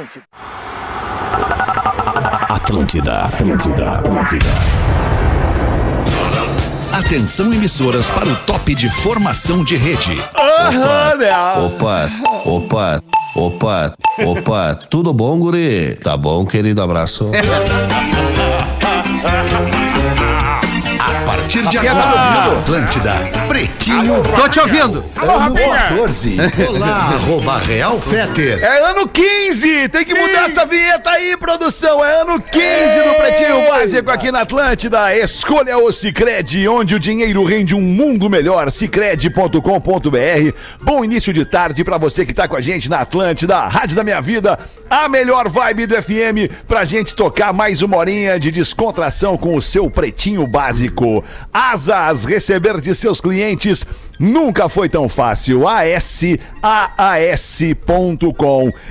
Atlântida. Atlântida, Atlântida, Atlântida. Atenção emissoras para o top de formação de rede. Opa, opa, opa, opa, tudo bom, guri? Tá bom, querido, abraço. A partir de agora, Atlântida, Pretinho Tô te ouvindo. Ano 14. Olá, arroba Real Feter. É ano 15! Tem que mudar essa vinheta aí, produção! É ano 15 do Pretinho Básico aqui na Atlântida. Escolha o Cicred, onde o dinheiro rende um mundo melhor. Cicred.com.br. Bom início de tarde pra você que tá com a gente na Atlântida, a Rádio da Minha Vida, a melhor vibe do FM, pra gente tocar mais uma horinha de descontração com o seu Pretinho Básico. Asas, receber de seus clientes nunca foi tão fácil. ASAAS.com.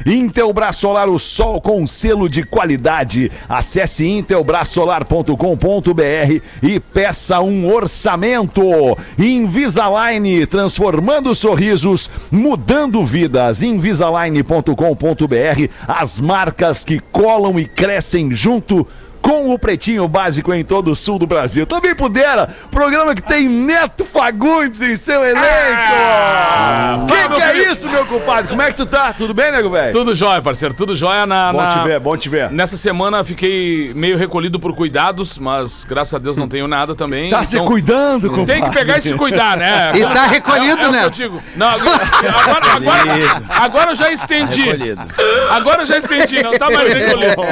Intelbras Solar, o sol com selo de qualidade. Acesse intelbrasolar.com.br e peça um orçamento. Invisalign, transformando sorrisos, mudando vidas. Invisalign.com.br. As marcas que colam e crescem junto com o Pretinho Básico em todo o sul do Brasil. Também pudera, programa que tem Neto Fagundes em seu elenco. Ah, que que é isso, meu compadre? Como é que tu tá? Tudo bem, nego velho? Tudo jóia, parceiro, tudo jóia na. Bom na- te ver, bom te ver. Nessa semana fiquei meio recolhido por cuidados, mas graças a Deus não tenho nada também. Tá se então cuidando, compadre. Tem que pegar e se cuidar, né? E tá recolhido, é, é né? eu digo. Não, agora, agora, agora, agora eu já estendi. Agora eu já estendi, não tá mais recolhido.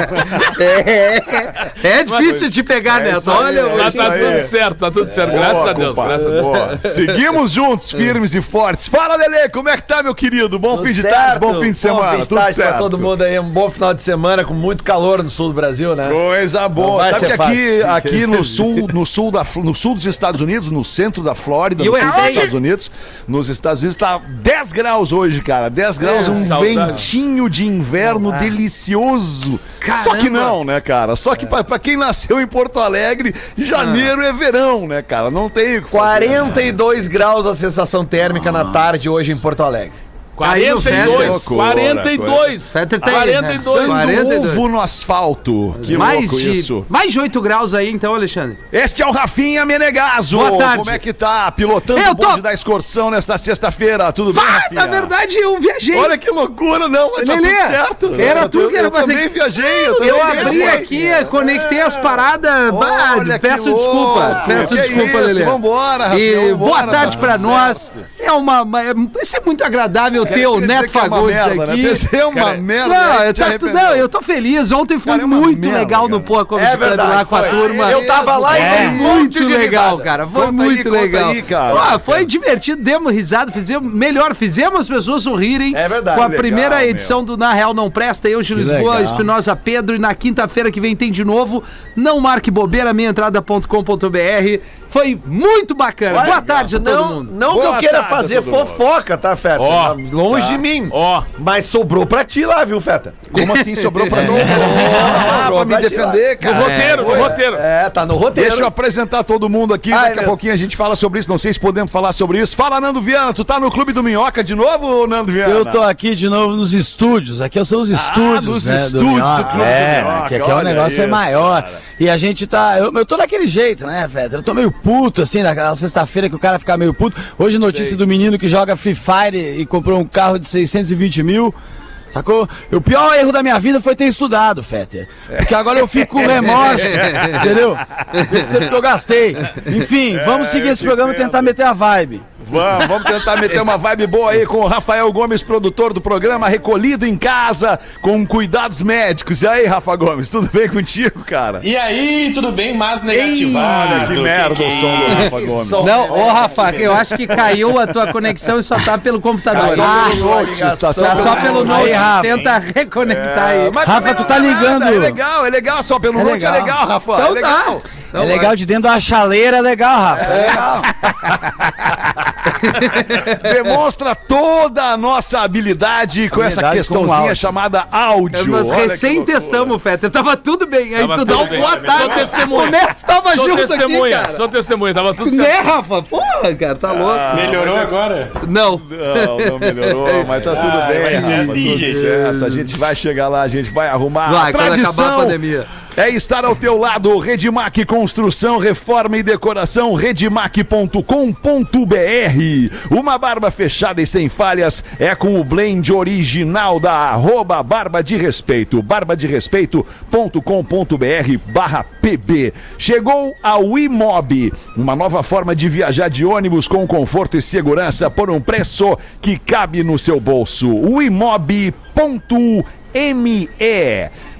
É difícil de pegar, É aí, Olha, é Tá, tá aí. tudo certo, tá tudo certo. Graças Boa, a Deus, graças a Deus. boa. Seguimos juntos, firmes e fortes. Fala, Lele, como é que tá, meu querido? Bom fim de tarde, bom fim de semana. Bom fim de Tudo tarde certo. pra todo mundo aí. Um bom final de semana com muito calor no sul do Brasil, né? Coisa boa. Sabe que aqui, fácil. aqui no sul, no sul da, no sul dos Estados Unidos, no centro da Flórida, no sul dos Estados Unidos, nos Estados Unidos tá 10 graus hoje, cara. 10 graus, um saudade. ventinho de inverno delicioso. Só que não, né, cara? Só que pra, pra quem nasceu em Porto Alegre, janeiro é verão, né, cara? Não tem o que fazer. 42 graus a sensação térmica na tarde hoje em Porto Alegre. Aí no 42, Loucura, 42. 73. 42. Passando 42. ovo no asfalto. Que mais louco de, isso. mais de 8 graus aí, então, Alexandre. Este é o Rafinha Menegaso. Boa tarde. Como é que tá? Pilotando Eu o tô- bonde da excursão nesta sexta-feira. Tudo bem, Vá, Rafinha? na verdade, eu viajei. Olha que loucura, não, mas tá Lelê, tudo certo. era Eu- tu eu, que era eu pra ter também que- viajei. Eu, também Eu abri viajei. aqui, conectei as paradas. Bah, peço desculpa. Peço Que desculpa, isso, Lelê. vambora, Rafinha, E vambora, boa tarde tá pra nós. É uma. uma é, vai ser muito agradável ter o Neto é Fagundes merda, né? aqui. Dizer, é uma merda. Não, né? eu, tá, não, eu tô feliz. Ontem foi Cara, é muito merda, legal cara. no Poa Comedy É verdade, lá com a turma. Eu tava lá e Foi muito de legal, cara. Foi Conta aí, muito conta legal. aí, cara. Foi divertido, demos risada, fizemos. Melhor, fizemos as pessoas sorrirem. É verdade. Com a Legal, primeira meu. edição do Na Real Não Presta, eu, Gil Lisboa. Espinosa Pedro. E na quinta-feira que vem tem de novo. Não marque bobeira, minhaentrada.com.br. Foi muito bacana. Boa tarde a todo não, mundo. Não que eu queira a fazer fofoca, tá, Feta? Ó, Longe tá. de mim. Ó, Mas sobrou pra ti lá, viu, Feta? Como assim sobrou pra mim? Ah, Ah, pra me defender, no cara. roteiro, no roteiro. É, tá no roteiro. Deixa eu apresentar todo mundo aqui, daqui a pouquinho a gente fala sobre isso, não sei se podemos falar sobre isso. Fala, Nando Viana, tu tá no Clube do Minhoca de novo, Nando Viana? Eu tô aqui de novo nos estúdios. Aqui são os estúdios, nos né? estúdios do. Clube do É, Minhoca, que aqui é um olha negócio é maior. cara. E a gente tá. Eu, eu tô daquele jeito, né, velho? Eu tô meio puto, assim, naquela sexta-feira que o cara fica meio puto. Hoje, notícia do menino que joga Free Fire e comprou um carro de 620 mil. Sacou? E o pior erro da minha vida foi ter estudado, Fetter. Porque agora eu fico com remorso, entendeu? Esse tempo que eu gastei. Enfim, vamos seguir esse programa e tentar meter a vibe. Vamos, vamos tentar meter uma vibe boa aí com o Rafael Gomes, produtor do programa, recolhido em casa, com cuidados médicos. E aí, Rafa Gomes, tudo bem contigo, cara? E aí, tudo bem? Mas negativado. Olha que merda o som do Rafa Gomes. Não, ô Rafa, eu acho que caiu a tua conexão e só tá pelo computador. Só Ah, pelo note, tá tá só pelo note. Rafa. Tenta reconectar aí. Mas Rafa, tu tá ligando. nada, É legal, é legal, só pelo É legal. é legal, Rafa. Então é legal. tá. Então é vai. legal de dentro da chaleira, é legal, Rafa. É. Demonstra toda a nossa habilidade com essa Habilidade questãozinha chamada áudio. Nós Olha que recém testamos, Fetter. Tava tudo bem. Aí Tava tu dá tudo um bem. boa Sou tarde. testemunha. O Neto tava Sou junto testemunha, aqui, cara. sou testemunha, tava tudo certo. Né, Rafa? Porra, cara, tá louco. Melhorou agora? Não. Não, não melhorou, mas tá tudo Ah, bem, vai ser Rafa, assim, tudo gente. certo. A gente vai chegar lá, a gente vai arrumar. Vai, a quando acabar a tradição pandemia. É estar ao teu lado, Redmac Construção, Reforma e Decoração, redmac.com.br. Uma barba fechada e sem falhas é com o blend original da arroba Barba de Respeito, barbaderespeito.com.br barra pb. Chegou a Wimob, uma nova forma de viajar de ônibus com conforto e segurança por um preço que cabe no seu bolso. Wimob.me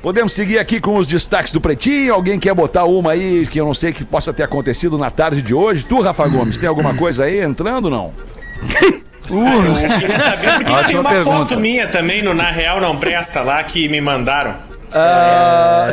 Podemos seguir aqui com os destaques do Pretinho. Alguém quer botar uma aí que eu não sei que possa ter acontecido na tarde de hoje? Tu, Rafa Gomes, tem alguma coisa aí entrando não? Eu queria saber porque Ótima tem uma pergunta. foto minha também no Na Real Não Presta lá que me mandaram.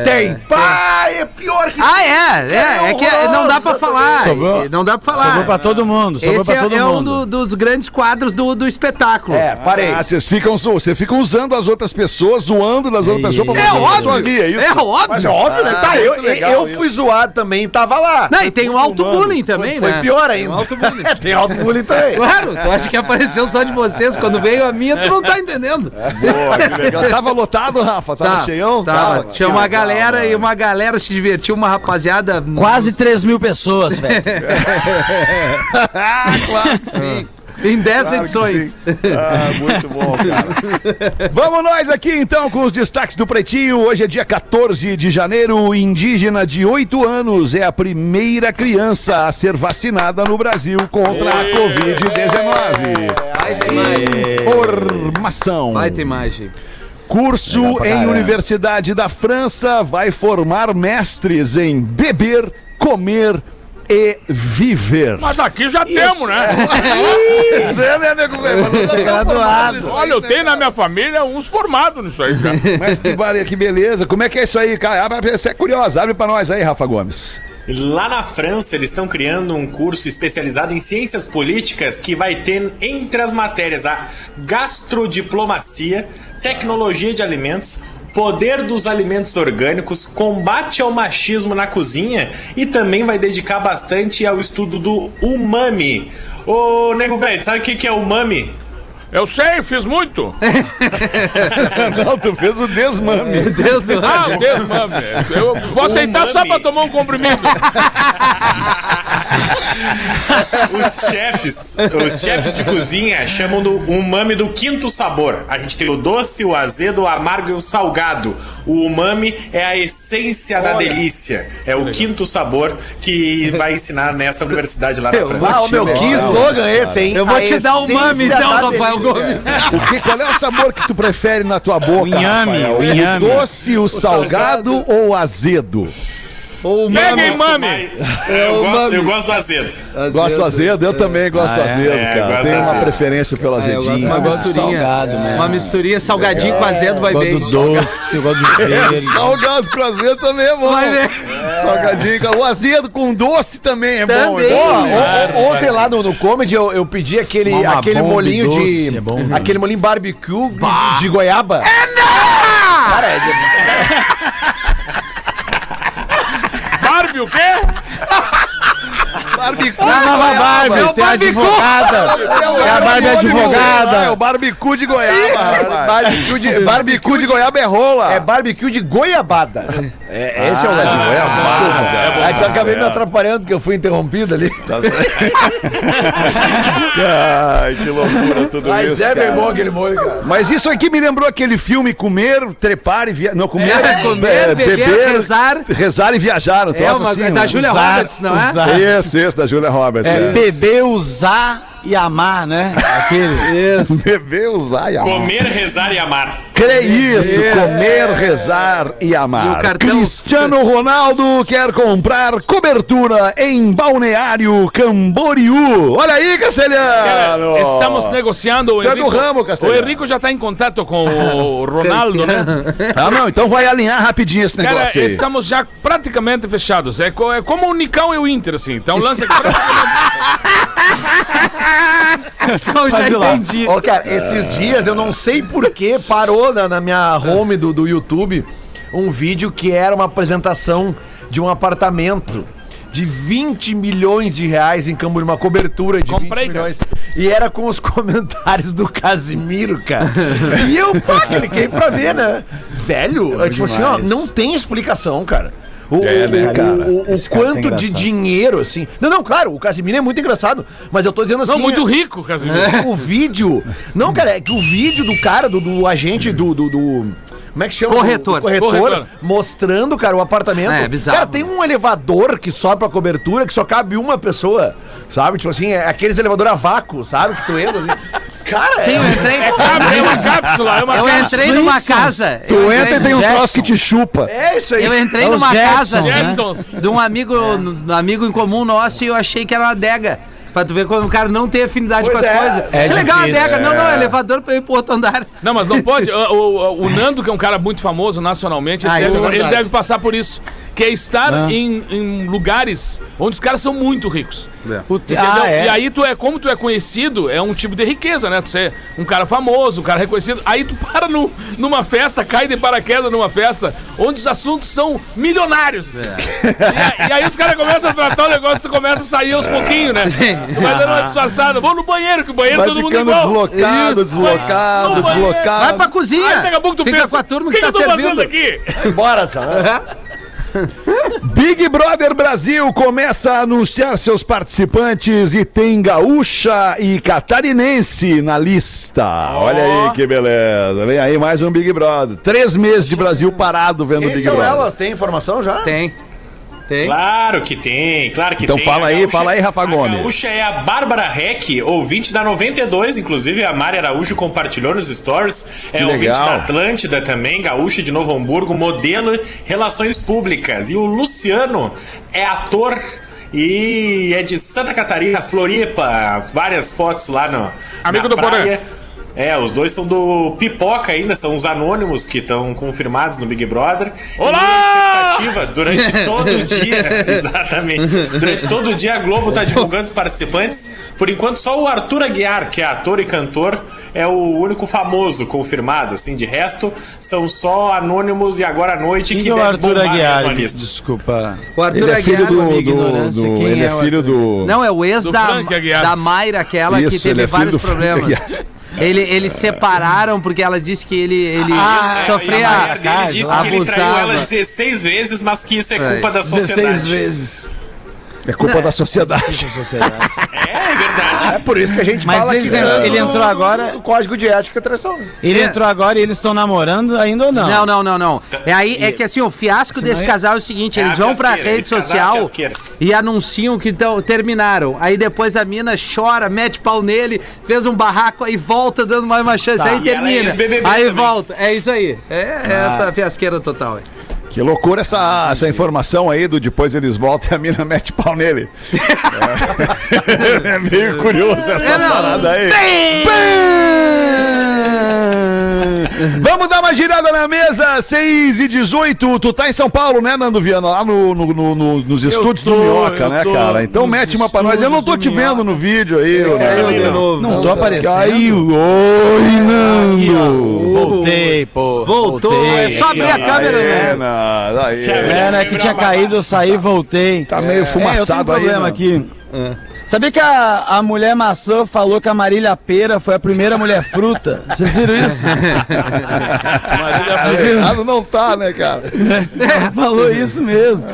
Tem. Pá, é pior que. Ah, é. É, é que não dá pra falar. Sobrou- Não dá pra falar. Sobrou pra todo mundo, sobrou Esse pra é, todo é um mundo. do- dos grandes quadros do, do espetáculo. É, parei. Ah, vocês ficam, ficam usando as outras pessoas, zoando das outras pessoas pra É óbvio. zoaria, é isso? É óbvio. Mas é óbvio, né? Tá, Ah, eu, legal eu isso. fui zoado também, tava lá. Não, e tem o auto-bullying também, Foi né? pior Tem ainda. o auto-bullying. tem auto-bullying também. Claro, tu acha que apareceu só de vocês. Quando veio a minha, tu não tá entendendo. Boa, que legal. Tava lotado, Rafa? Tava Tá, cheião? Tava. Tinha uma legal, galera mano. e uma galera se divertiu, uma rapaziada. Quase 3 mil pessoas, velho. Ah, claro que sim. Em 10 Claro edições. Ah, muito bom, cara. Vamos nós aqui então com os destaques do Pretinho. Hoje é dia 14 de janeiro. Indígena de 8 anos é a primeira criança a ser vacinada no Brasil contra a Covid-19. Vai ter imagem. Informação. Vai ter imagem. Curso em. Universidade da França vai formar mestres em beber, comer e viver. Mas daqui já temos, né? Zé, né, nego aí, Olha, eu né, tenho na minha família uns formados nisso aí já. Mas que, que beleza. Como é que é isso aí, cara? Abre- Você é curioso. Abre pra nós aí, Rafa Gomes. Lá na França, eles estão criando um curso especializado em ciências políticas que vai ter entre as matérias a gastrodiplomacia, tecnologia de alimentos, poder dos alimentos orgânicos, combate ao machismo na cozinha e também vai dedicar bastante ao estudo do umami. Ô, nego velho, sabe o que é umami? Eu sei, fiz muito. Não, tu fez o desmame. Deus, mano. Ah, o Deus, mano. Eu vou aceitar só Umami. pra tomar um comprimido. Os chefes, os chefes de cozinha chamam do umami do quinto sabor. A gente tem o doce, o azedo, o amargo e o salgado. O umami é a essência da delícia. É o quinto sabor que vai ensinar nessa universidade lá na França. Ah, meu, que slogan esse, hein? Eu vou A te dar um da então, Rafael. Gomes. O que, qual é o sabor que tu prefere na tua boca, O inhame, Rafael? o inhame. doce, o, salgado, ou o azedo? Ou hein, gosto mami? mais- Eu gosto, eu gosto do azedo. Gosto do azedo? Eu também gosto do Ah, é? azedo, É, cara. Tenho do uma azedo. preferência pelo Ah, eu gosto azedinho. uma misturinha. salgado, né? Uma misturinha salgadinho com azedo vai Eu bem. gosto do doce, eu gosto do verde. Salgado com azedo também é bom. Vai ver. Salgadinho. O azedo com doce também é bom. Também. é bom. o- o- ontem lá no, no Comedy eu, eu pedi aquele, aquele molinho doce, de. é bom, aquele molinho barbecue de, de goiaba. Barbie, o quê? Barbecue. A nova Barbie, É o tem a barbecue. advogada. É a Barbie Ah, é advogada. o barbecue de goiaba. Barbecue de, goiaba é rola. é barbecue de goiabada. É, esse é o Ah, lado de goiabada. Aí só acabei me atrapalhando porque eu fui interrompido ali. Ai, que loucura tudo Mas isso, é bem bom aquele molho, cara. Mas isso aqui me lembrou aquele filme Comer, Trepar e Viajar. Não, comer, É, comer, beber, rezar. rezar e viajar. Um É uma assim, da né? Julia Usar, Roberts, não é? usar. Isso, isso, da Julia Roberts. É É. beber, usar e amar, né? Aquele. Isso. Beber, usar e amar. Comer, rezar e amar. Crê isso, Isso. comer, rezar e amar. E cartão- Cristiano Ronaldo quer comprar cobertura em Balneário Camboriú. Olha aí, Castelhano! Estamos negociando. O Tu é do ramo, Castelhano. O Henrico já está em contato com o Ronaldo, né? Ah, não, então vai alinhar rapidinho esse Cara, negócio aí. estamos já praticamente fechados. É, co- é como o Nicão e o Inter, assim. Então lança. Eu já entendi. Ô, cara, esses dias eu não sei por que parou na, na minha home do, do YouTube um vídeo que era uma apresentação de um apartamento de 20 milhões de reais em Camboriú, uma cobertura de Comprei, 20 cara. milhões. E era com os comentários do Casimiro, cara. e eu, pá, cliquei pra ver, né? Velho, é, tipo assim, ó, não tem explicação, cara. O, É, né, o- cara? o- o cara tá quanto de dinheiro, assim. Não, não, claro, o Casimiro é muito engraçado, mas eu tô dizendo assim. Não, muito é- rico, Casimiro. o vídeo. Não, cara, é que o vídeo do cara, do, do agente do, do, do- Como é que chama? Corretor. Corretor, Corretor. mostrando, cara, o apartamento. É, bizarro. Cara, tem um elevador que sobe pra cobertura que só cabe uma pessoa. Sabe? Tipo assim, é aqueles elevador a vácuo, sabe? Que tu entra assim. Cara, Sim, eu é. entrei. É uma cápsula, é uma Eu cápsula. entrei numa casa. Tu eu entra e tem um Jackson. troço que te chupa. É isso aí. Eu entrei É numa casa né? De um amigo, um amigo em comum nosso e eu achei que era uma adega. Pra tu ver quando o cara não tem afinidade Pois com as é. coisas. É que legal a difícil, adega. Não, não, é elevador pra ir pro outro andar. Não, mas não pode. O, o- o Nando, que é um cara muito famoso nacionalmente, ele, Ah, deve, é ele deve passar por isso. Que é estar em, em lugares onde os caras são muito ricos. Entendeu? ah, é. E aí tu é, como tu é conhecido, é um tipo de riqueza, né? Tu ser um cara famoso, um cara reconhecido. Aí tu para no, numa festa, cai de paraquedas numa festa, onde os assuntos são milionários. assim. E, a- e aí os caras começam a tratar o negócio, tu começa a sair aos pouquinhos, né? Sim. Tu vai dando uma disfarçada. Vou no banheiro, que o banheiro Vai todo mundo igual. deslocado, Isso, deslocado, vai banheiro. deslocado. Vai pra cozinha. Aí daqui a pouco tu Fica pensa, com a turma o que, que, tá que eu tô fazendo servindo. aqui? Bora, tá? Big Brother Brasil começa a anunciar seus participantes e tem gaúcha e catarinense na lista. Olha aí que beleza. Vem aí mais um Big Brother. Três meses de Brasil parado vendo Quem Big são Brother. elas? Tem informação já? Tem. Tem. Claro que tem, claro que Então tem. fala A aí, gaúcha- fala aí, Rafa A Gomes. gaúcha é a Bárbara Reck, ouvinte da 92, inclusive a Mari Araújo compartilhou nos stories. É Que ouvinte legal. da Atlântida também, gaúcha de Novo Hamburgo, modelo Relações Públicas. E o Luciano é ator e é de Santa Catarina, Floripa. Várias fotos lá no, Amigo na do Porã. É, os dois são do Pipoca ainda, são os anônimos que estão confirmados no Big Brother. Olá! E a expectativa durante todo o dia, exatamente. Durante todo o dia a Globo tá divulgando os participantes. Por enquanto só o Arthur Aguiar, que é ator e cantor, é o único famoso confirmado, assim, de resto são só anônimos e agora à noite que que é o Arthur Aguiar? Desculpa. O Arthur Ele é filho Aguiar. do, minha do- ignorância, do- quem ele é é filho do Não, é o ex Do da, da Mayra, aquela que Isso, ele teve é filho vários problemas. Aguiar. Ele, eles separaram porque ela disse que ele, ele É, e sofria. a mulher dele disse que ele traiu abusava. ela 16 vezes, mas que isso é É, culpa da 16 sociedade. vezes. É culpa da sociedade. É verdade. É por isso que a gente Mas fala eles que en- no- ele entrou agora- no Código de Ética Traição. Ele É. entrou agora e eles estão namorando ainda ou não? Não, não, não, não. É aí é que assim, o fiasco desse é- casal é o seguinte, É eles a vão pra fiasqueira, rede esse casal é social fiasqueira. e anunciam que tão, terminaram. Aí depois a mina chora, mete pau nele, fez um barraco, aí volta dando mais uma chance, aí E ela é termina. ex-BBB aí também. volta. É isso aí. É, é essa fiasqueira total. aí. Que loucura essa, essa informação aí do depois eles voltam e a mina mete pau nele. É, é meio curioso essa É, não. parada aí. Pã! Vamos dar uma girada na mesa, 6 e 18. Tu tá em São Paulo, né, Nando Viana? Lá no, no- no- no- nos estúdios do tô, Minhoca, eu né, cara? Então mete uma pra nós. Eu não tô te do vendo no vídeo aí, também Nando. não. novo. Não tô aparecendo. Caiu. Oi, Nando. Voltei, pô. Voltou, voltei. é só abrir a câmera, né? Nando, aê. É, né, que tinha caído, eu saí e voltei. Tá meio É, eu tenho um fumaçado aí, problema né? Sabia que a, a mulher maçã falou que a Marília Pera foi a primeira mulher fruta? Vocês viram isso? Errado não tá, né, cara? Ela falou isso mesmo.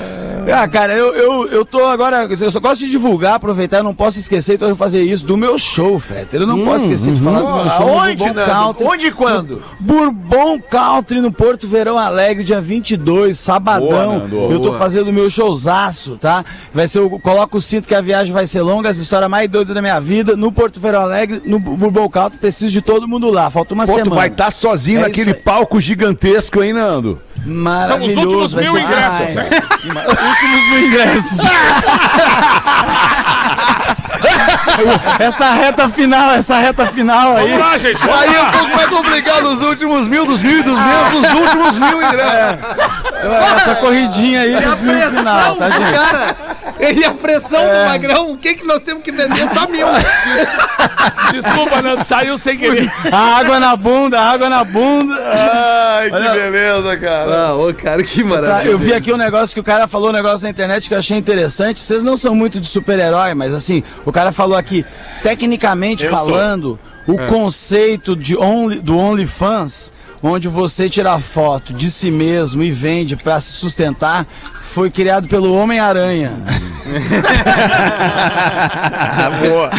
Ah, cara, eu, eu, eu tô agora. Eu só gosto de divulgar, aproveitar, eu não posso esquecer, então eu vou fazer isso do meu show, Fetter. Eu não posso esquecer de falar do meu show. Aonde, Bourbon Nando? Country. Onde e quando? Bourbon Country no Porto Verão Alegre, dia 22, sabadão. Boa, Nando, eu tô boa. fazendo o meu showzaço, tá? Vai ser, eu coloco o cinto que a viagem vai ser longa, as histórias mais doidas da minha vida, no Porto Verão Alegre, no Bourbon Country, preciso de todo mundo lá. Falta uma Pô, semana. tu vai estar sozinho É naquele palco gigantesco, hein, Nando? São os últimos mil ingressos, né? últimos mil ingressos. essa reta final, essa reta final aí. Vamos lá, gente. vamos Aí é lá. um pouco mais complicado, os últimos mil, dos mil e duzentos, os últimos mil ingressos. Essa corridinha aí dos mil final, tá, gente? Cara, E a pressão do Magrão, o que, que nós temos que vender? Só mil. Desculpa, Nando, saiu sem querer. Água na bunda, água na bunda. Ai, que beleza, cara. Ah, ô, cara, que Tá, maravilha. eu vi aqui um negócio que o cara falou, um negócio na internet que eu achei interessante. Vocês não são muito de super-herói, mas assim, o cara falou aqui, tecnicamente falando, o conceito de only, do OnlyFans, onde você tira foto de si mesmo e vende pra se sustentar, foi criado pelo Homem-Aranha. Boa.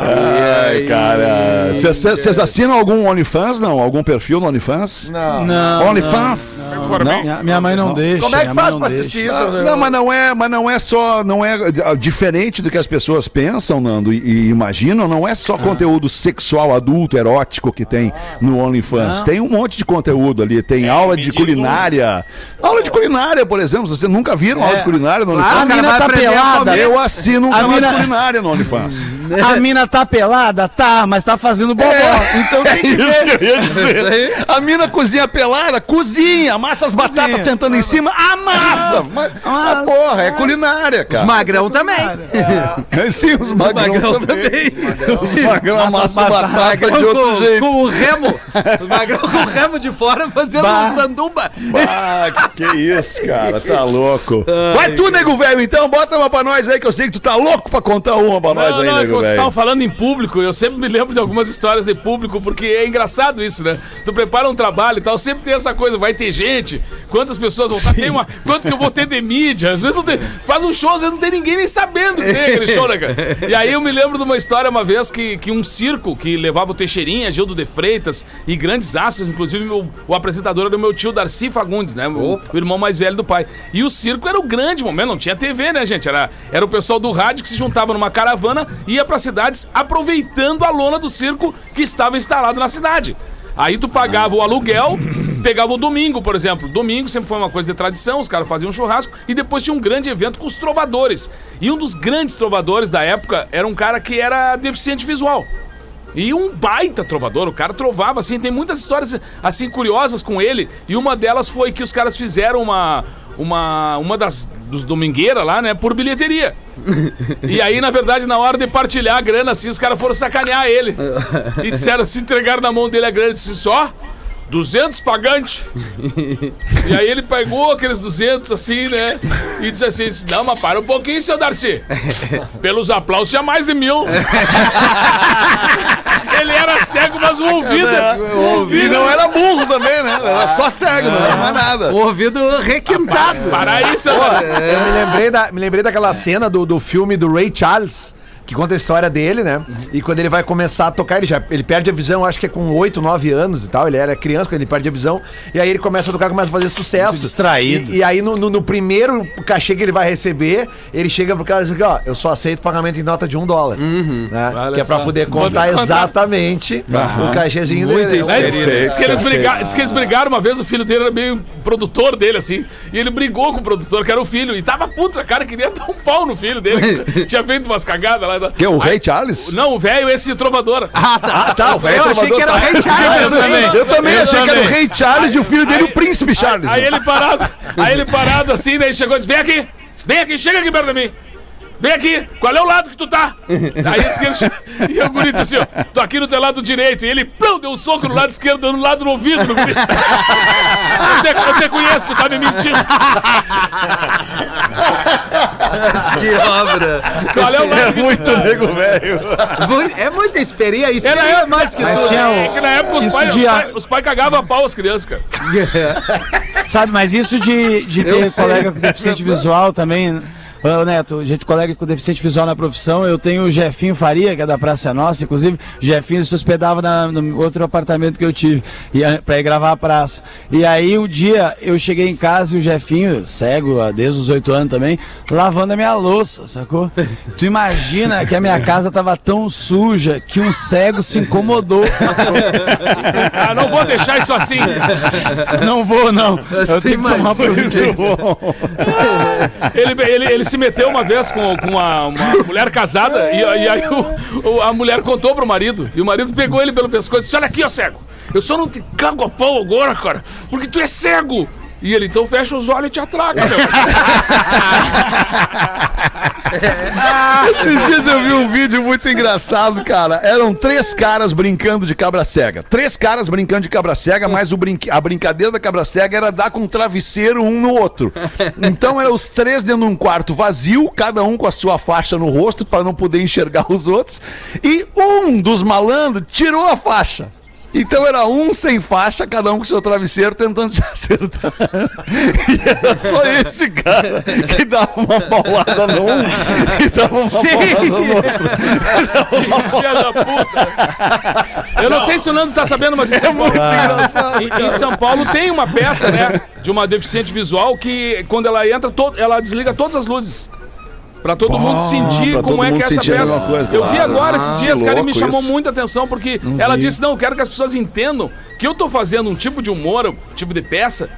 Ai, cara. Vocês assinam algum OnlyFans, não? Algum perfil no OnlyFans? Não. Não. OnlyFans? Não. Minha, minha mãe não deixa. Como é que faz não pra deixa. assistir isso? Ah, Não, mas não é, mas não é só, não é ah, diferente do que as pessoas pensam, Nando, e, e imaginam, não é só conteúdo sexual adulto, erótico que tem no OnlyFans. Tem um monte de conteúdo ali, tem aula de diz um. culinária. Aula de culinária, por exemplo, vocês nunca viram aula de culinária no OnlyFans? A o cara mina tá a pelada. Eu assino um A canal mina- de culinária no OnlyFans. A mina tá pelada? Tá, mas tá fazendo bobó. Então tem que ver. É. que eu ia dizer. A mina cozinha pelada, cozinha, amassa as batatas Cozinha. sentando em cima, amassa. Mas, ah, porra, é culinária, Os cara. Magrão também. Sim, os magrão, Magrão também. também. Os magrão amassam batata de outro com, jeito. com o remo. Os Magrão com o remo de fora fazendo um sanduba. Ah, que, que cara, tá louco. Vai tu, nego velho, então, bota uma pra nós aí, que eu sei que tu tá louco pra contar uma pra nós Não, aí, não, nego vocês estavam velho. falando em público, eu sempre me lembro de algumas histórias de público, porque é engraçado isso, né? Tu prepara um trabalho e tal, sempre tem essa coisa, vai ter gente, quantas pessoas vão estar, tem uma, quanto que eu vou ter de mídia, às vezes não tem, faz um show, às vezes não tem ninguém nem sabendo que tem aquele show, né, cara? E aí eu me lembro de uma história uma vez que, que um circo que levava o Teixeirinha, Gildo de Freitas e grandes astros, inclusive meu- o apresentador era o meu tio Darcy Fagundes, né? O, o irmão mais velho do pai. E o circo era o grande momento, não tinha TV, né, gente? Era, era o pessoal do rádio que se juntava numa caravana e ia pra cidades aproveitando a lona do circo que estava instalado na cidade. Aí tu pagava o aluguel, pegava o domingo, por exemplo. Domingo sempre foi uma coisa de tradição, os caras faziam um churrasco e depois tinha um grande evento com os trovadores. E um dos grandes trovadores da época era um cara que era deficiente visual. E um baita trovador, o cara trovava assim, tem muitas histórias assim curiosas com ele, e uma delas foi que os caras fizeram uma uma uma das dos domingueiras lá, né, por bilheteria. E aí, na verdade, na hora de partilhar a grana assim, os caras foram sacanear ele. E disseram, se entregaram na mão dele a grana, disse só 200 pagantes. E aí ele pegou aqueles 200 assim, né? E disse assim, disse, não, mas para um pouquinho, seu Darcy. Pelos aplausos tinha mais de mil. ele era cego, mas o ouvido... O E ouvido... não era burro também, né? Era só cego, não era mais nada. O ouvido requintado. Para aí, seu Darcy. Eu me lembrei, da, me lembrei daquela cena do, do filme do Ray Charles. Que conta a história dele, né? E quando ele vai começar a tocar, ele já ele perde a visão, acho que é com 8, 9 anos e tal. Ele era criança quando ele perde a visão. E aí ele começa a tocar, começa a fazer sucesso. Muito distraído. E, e aí no, no- no primeiro cachê que ele vai receber, ele chega pro cara e diz aqui, ó, eu só aceito pagamento em nota de um dólar. Né? Olha Que é pra só. poder contar contar. exatamente o cachêzinho Muita dele. Né? Diz, que eles brigaram, diz que eles brigaram uma vez, o filho dele era meio produtor dele, assim. E ele brigou com o produtor, que era o filho. E tava puto, cara, queria dar um pau no filho dele. tinha- tinha feito umas cagadas lá. Que é o Rei Charles? Não, o velho, esse trovador. Ah, tá, o velho Eu achei trovador que era o tá. Rei Charles. Eu também, eu também achei que era o Rei Charles e o filho dele, Aí- o Príncipe Charles. Aí ele parado, aí ele parado assim, daí chegou e disse: Vem aqui, vem aqui, chega aqui perto de mim. Vem aqui, qual é o lado que tu tá? Aí disse que ele E o guri disse assim: ó, tô aqui no teu lado direito. E ele plum, deu um soco no lado esquerdo, dando no lado no ouvido do guri. Eu te, eu te conheço, tu tá me mentindo. Que obra. Qual é o lado que Muito nego velho. É muita experiência. Era Experiência eu, mais que Mas tudo. tinha É o- que na época os Isso pais de- os pai, os pai cagavam a pau as crianças, cara. Sabe, mas isso de, de ter colega com deficiente visual também. Ô, Neto, gente, colega com deficiente visual na profissão, eu tenho o Jefinho Faria, que é da Praça Nossa, inclusive, o Jefinho se hospedava na- no outro apartamento que eu tive, e, a- pra ir gravar a praça. E aí um dia eu cheguei em casa e o Jefinho, cego desde os oito anos também, lavando a minha louça, sacou? Tu imagina que a minha casa tava tão suja que um cego se incomodou. Ah, não vou deixar isso assim. Não vou, não. Eu tenho que tomar providência. Ele, ele, ele se meteu uma vez com, com uma, uma mulher casada e, e aí o- o- a mulher contou pro marido. E o marido pegou ele pelo pescoço e disse: Olha aqui, ó cego. Eu só não te cago a pau agora, cara, porque tu é cego. E ele, então fecha os olhos e te atraca, meu. Esses dias eu vi um vídeo muito engraçado, cara. Eram três caras brincando de cabra cega. Três caras brincando de cabra cega, mas o brinque... a brincadeira da cabra cega era dar com um travesseiro um no outro. Então eram os três dentro de um quarto vazio, cada um com a sua faixa no rosto para não poder enxergar os outros. E um dos malandros tirou a faixa. Então era um sem faixa, cada um com seu travesseiro tentando se acertar. E era só esse cara que dava uma paulada num e dava uma paulada no outro. Filha da puta. Eu não sei se o Nando tá sabendo, mas isso é muito engraçado. Em, em São Paulo tem uma peça, né? De uma deficiente visual que quando ela entra, to- ela desliga todas as luzes. Pra todo mundo sentir como é que é essa peça. coisa, eu vi claro. agora esses dias, que cara, e me chamou isso. muita atenção, porque ela disse: Não, eu quero que as pessoas entendam que eu tô fazendo um tipo de humor, um tipo de peça,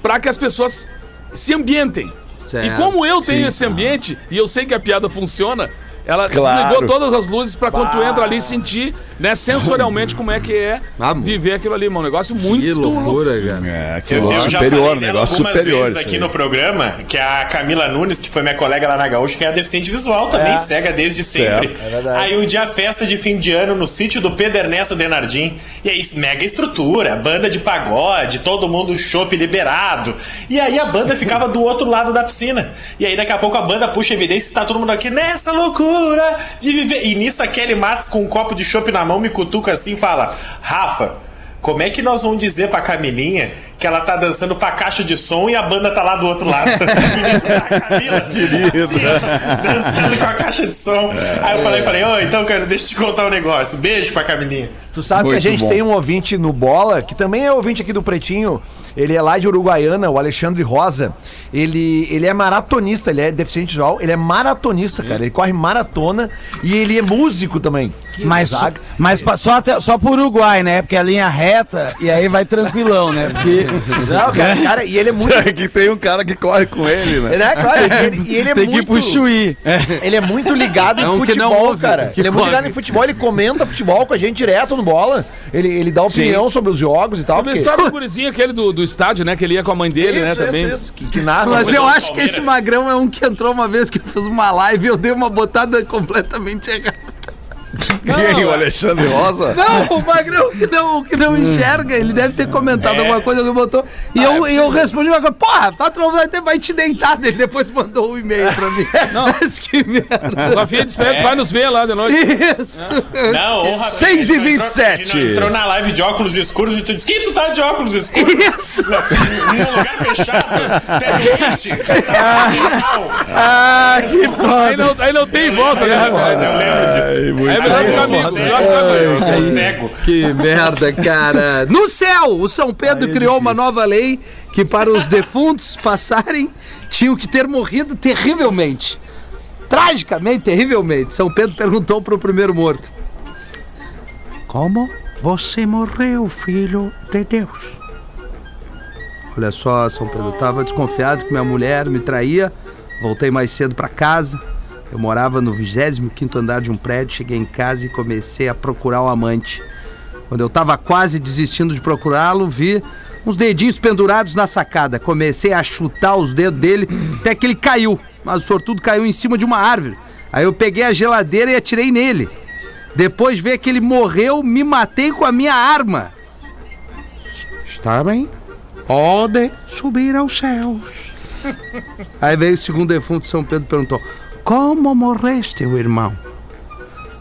pra que as pessoas se ambientem. Certo. E como eu tenho Sim. esse ambiente e eu sei que a piada funciona, ela Claro. desligou todas as luzes pra quando tu entra ali sentir, né, sensorialmente como é que é Ah, viver aquilo ali, mano. Um negócio muito Que loucura, cara. É, que Eu, eu já superior, falei dela negócio algumas superior. vezes isso aqui no programa, que é a Camila Nunes, que foi minha colega lá na Gaúcha, que é deficiente visual também, cega desde sempre. aí um dia a festa de fim de ano no sítio do Pedro Ernesto Denardim. E aí, mega estrutura, banda de pagode, todo mundo chopp liberado. E aí a banda ficava do outro lado da piscina. E aí daqui a pouco a banda puxa evidência e tá todo mundo aqui nessa loucura de viver. E nisso a Kelly Matos com um copo de chopp na mão me cutuca assim e fala: Rafa. Como é que nós vamos dizer pra Camilinha que ela tá dançando pra caixa de som e a banda tá lá do outro lado? A Camila, assim, dançando com a caixa de som. Aí eu falei, falei, ô, então, cara, deixa eu te contar um negócio. Beijo pra Camilinha. Tu sabe Muito que a gente bom. tem um ouvinte no Bola, que também é ouvinte aqui do Pretinho. Ele é lá de Uruguaiana, o Alexandre Rosa. Ele, ele é maratonista, ele é deficiente visual, ele é maratonista, cara. Ele corre maratona e ele é músico também. Mas, mas pa- só, até, só por Uruguai, né? Porque é linha reta e aí vai tranquilão, né? Porque Não, cara, cara, e ele é muito. É que tem um cara que corre com ele, né? É, claro, e ele, e ele é tem que ir muito. pro Chuí. Ele é muito ligado em É um que não futebol, ouve, cara. que Ele é muito ligado em futebol, ele comenta futebol com a gente direto no bola. Ele, ele dá opinião sobre os jogos e tal. Sabe a história do gurizinho aquele do, do estádio, né? Que ele ia com a mãe dele, né? Isso, Também. isso, isso, que, que narra. Mas Muito eu acho que esse magrão é um que entrou uma vez que eu fiz uma live e eu dei uma botada completamente errada. Quem? O Alexandre Rosa? Não, o magrão que não, que não enxerga, ele deve ter comentado É. alguma coisa que botou. E Ah, eu, é e eu respondi uma coisa, porra, patrão vai ter vai te deitar. Ele depois mandou um e-mail pra mim. Mas que merda. O Rafinha ele, tu vai nos ver lá de noite. Isso. Não, ô, Rafinha, 6 e tu entrou- 27. tu Entrou na live de óculos escuros e tu disse, quem tu tá de óculos escuros? Isso. Num lugar fechado, gente, tá Ah, que Aí não, aí não tem volta, né? Eu lembro disso. É melhor cego. Que merda, cara. No céu, o São Pedro criou uma nova lei que para os defuntos passarem tinham que ter morrido terrivelmente. Tragicamente, terrivelmente. São Pedro perguntou para o primeiro morto: Como você morreu, filho de Deus? Olha só, São Pedro, eu tava desconfiado que minha mulher me traía. Voltei mais cedo para casa. Eu morava no 25º andar de um prédio, cheguei em casa e comecei a procurar o amante. Quando eu tava quase desistindo de procurá-lo, vi uns dedinhos pendurados na sacada. Comecei a chutar os dedos dele até que ele caiu. Mas o sortudo caiu em cima de uma árvore. Aí eu peguei a geladeira e atirei nele. Depois de ver que ele morreu, me matei com a minha arma. Está bem? Pode subir aos céus. Aí veio o segundo defunto, São Pedro perguntou: Como morreste, o irmão?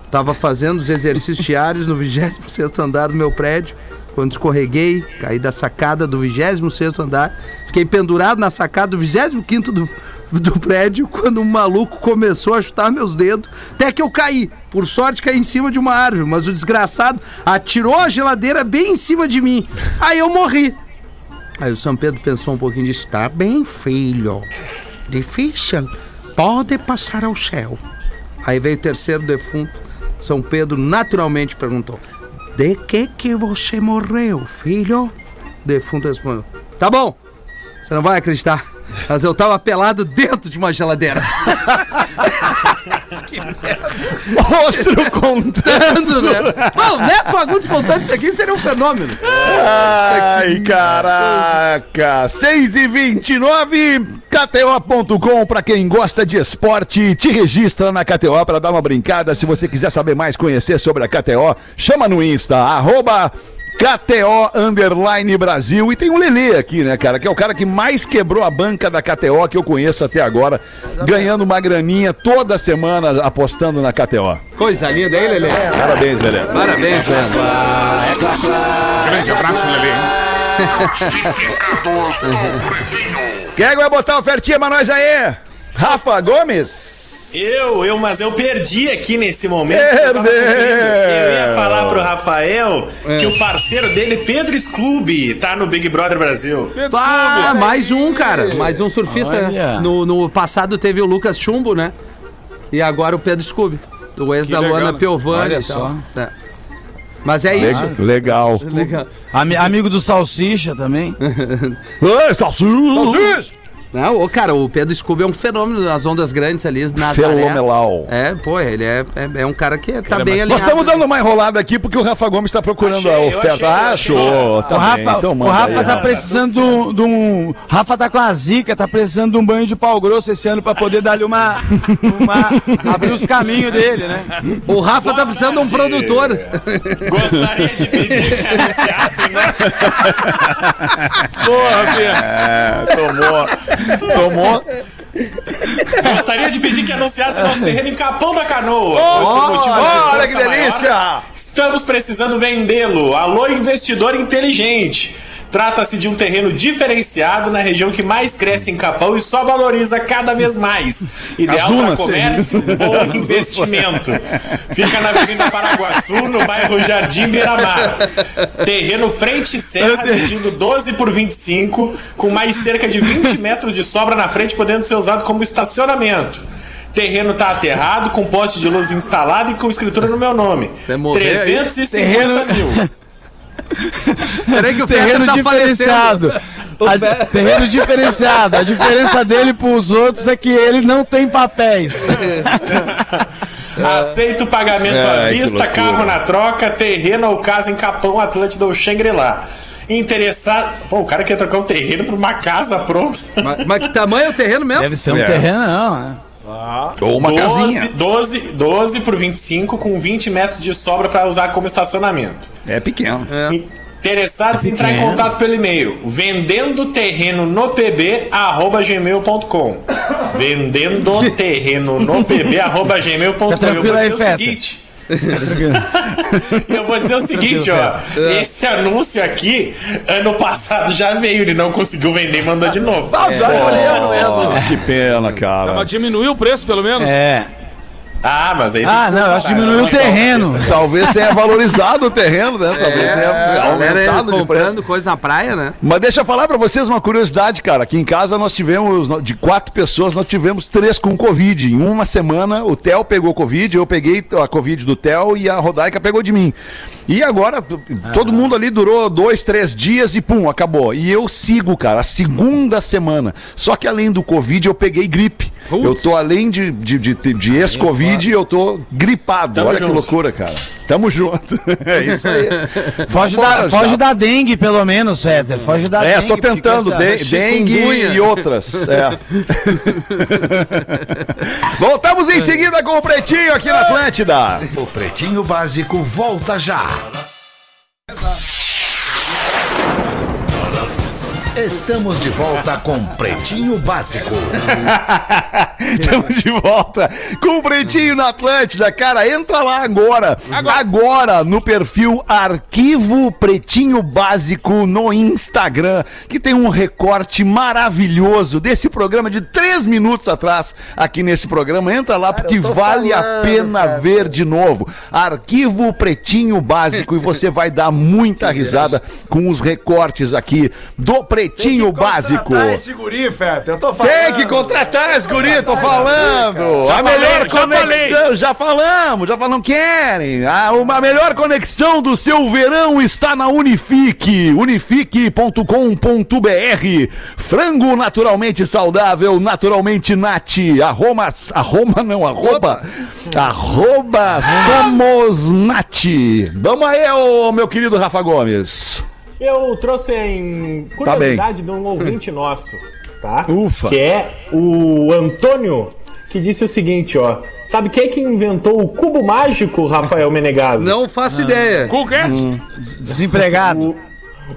Tava fazendo os exercícios diários no 26 andar do meu prédio. Quando escorreguei, caí da sacada do 26 andar, fiquei pendurado na sacada do 25 do, do prédio quando um maluco começou a chutar meus dedos, até que eu caí. Por sorte, caí em cima de uma árvore, mas o desgraçado atirou a geladeira bem em cima de mim. Aí eu morri. Aí o São Pedro pensou um pouquinho e disse: Tá bem, filho. Difícil. Pode passar ao céu. Aí veio o terceiro defunto. São Pedro naturalmente perguntou: De que que você morreu, filho? O defunto respondeu: Tá bom, você não vai acreditar. Mas eu tava pelado dentro de uma geladeira. Outro contando. Contando, né? Bom, Neto Fagundes contando isso aqui seria um fenômeno. Ai, caraca! 6 e 29 KTO.com, pra quem gosta de esporte, te registra na KTO pra dar uma brincada. Se você quiser saber mais, conhecer sobre a KTO, chama no Insta, arroba KTO Underline Brasil. E tem o Lelê aqui, né, cara? Que é o cara que mais quebrou a banca da KTO que eu conheço até agora, ganhando uma graninha toda semana apostando na KTO. Coisa linda, hein, Lelê? Parabéns, Lelê. Parabéns, Leandro. Grande abraço, Lelê. Quem é vai botar ofertinha pra nós aí? Rafa Gomes? Eu, eu, mas eu perdi aqui nesse momento. Eu, Perdeu. eu ia falar pro Rafael que o parceiro dele, Pedro Scooby, tá no Big Brother Brasil. Ah, mais um, cara. Mais um surfista. Né? No, no passado teve o Lucas Chumbo, né? E agora o Pedro Scooby. O ex Que da legal, Luana né? Piovani Olha só. É. Mas é isso. Legal. Legal. Ami- amigo do Salsicha também. Ei, salsicha! Não, cara, o Pedro Scooby é um fenômeno nas ondas grandes ali, Nazaré. Fenomenal. É, pô, ele é, é, é um cara que tá Ele é bem mais- alinhado. Nós estamos dando uma enrolada aqui porque o Rafa Gomes está procurando Achei, a oferta. achei, Ah, achei Achou, tá o bem. Rafa, Então o Rafa aí, tá Rafa. precisando de um, Rafa tá com a zica, tá precisando de um banho de pau grosso esse ano pra poder dar-lhe uma, uma. abrir os caminhos dele, né? O Rafa tá precisando de um produtor. Gostaria de pedir que anunciassem nosso Porra, Fê. É, tomou. Tomou. Gostaria de pedir que anunciasse nosso terreno em Capão da Canoa. Oh, de olha que força maior, delícia! Estamos precisando vendê-lo. Alô, investidor inteligente. Trata-se de um terreno diferenciado na região que mais cresce em Capão e só valoriza cada vez mais. Ideal para comércio ou investimento. Fica na Avenida Paraguaçu, no bairro Jardim Miramar. Terreno frente serra, medindo 12 por 25, com mais cerca de 20 metros de sobra na frente, podendo ser usado como estacionamento. Terreno tá aterrado, com poste de luz instalado e com escritura no meu nome. Você morreu aí? 350 mil. Peraí que o Terreno tá diferenciado. A- terreno diferenciado. A diferença dele pros outros é que ele não tem papéis. Aceito pagamento à Ai, que vista, carro na troca, terreno ou casa em Capão, Atlântida ou Xangri-Lá. Interessado. Pô, o cara quer trocar um terreno por uma casa pronta. Mas, mas que tamanho é o terreno mesmo? Deve ser um É. terreno, não, né? Ou uma 12, casinha. 12, 12 por 25, com 20 metros de sobra para usar como estacionamento. É pequeno. Interessados, entrar em contato pelo e-mail vendendo terreno no pb arroba gmail.com vendendo terreno no pb arroba gmail.com eu vou dizer o seguinte eu vou dizer o seguinte, ó. Esse anúncio aqui, ano passado já veio, ele não conseguiu vender e mandou de novo. Oh, que pena, cara. Mas diminuiu o preço, pelo menos? É. Ah, mas aí. Ah, não, eu acho que diminuiu o terreno. Talvez tenha valorizado o terreno, né? Talvez É, tenha aumentado de preço. coisa na praia, né? Mas deixa eu falar pra vocês uma curiosidade, cara. Aqui em casa nós tivemos, de quatro pessoas, nós tivemos três com Covid. Em uma semana, o Theo pegou Covid, eu peguei a Covid do Theo e a Rodaica pegou de mim. E agora, t- todo mundo ali durou dois, três dias e pum, acabou. E eu sigo, cara, a segunda semana. Só que além do Covid, eu peguei gripe. Eu tô além de, de, de, de ex-Covid, eu tô gripado. Tamo Olha que junto. loucura, cara. Tamo junto. É isso aí. Foge, Vambora, da, foge da dengue, pelo menos, Fetter. Foge da É, dengue. tô porque tentando. de- dengue e outras. É. Voltamos em seguida com o Pretinho aqui na Atlântida. O Pretinho Básico volta já. Estamos de volta com Pretinho Básico. Estamos de volta com o Pretinho na Atlântida. Cara, entra lá agora. Agora, no perfil Arquivo Pretinho Básico no Instagram, que tem um recorte maravilhoso desse programa de três minutos atrás, aqui nesse programa. Entra lá porque vale a pena ver de novo. Arquivo Pretinho Básico e você vai dar muita risada com os recortes aqui do Pretinho Pretinho Básico. esse guri, Feta. Eu tô falando. Tem que contratar esse guri, tô falando. Já a melhor falei, já conexão, já falamos, já falamos, querem. A, uma melhor conexão do seu verão está na Unifique, unifique.com.br. Frango naturalmente saudável, naturalmente nati. Arroma, arroma não, arroba, arroba somos nati. Vamos aí, ô, meu querido Rafa Gomes. Eu trouxe em Tá curiosidade de um ouvinte nosso, tá? Ufa. Que é o Antônio, que disse o seguinte, ó. Sabe quem é que inventou o cubo mágico, Rafael Menegaso? Não faço ideia. Com o quê? Desempregado.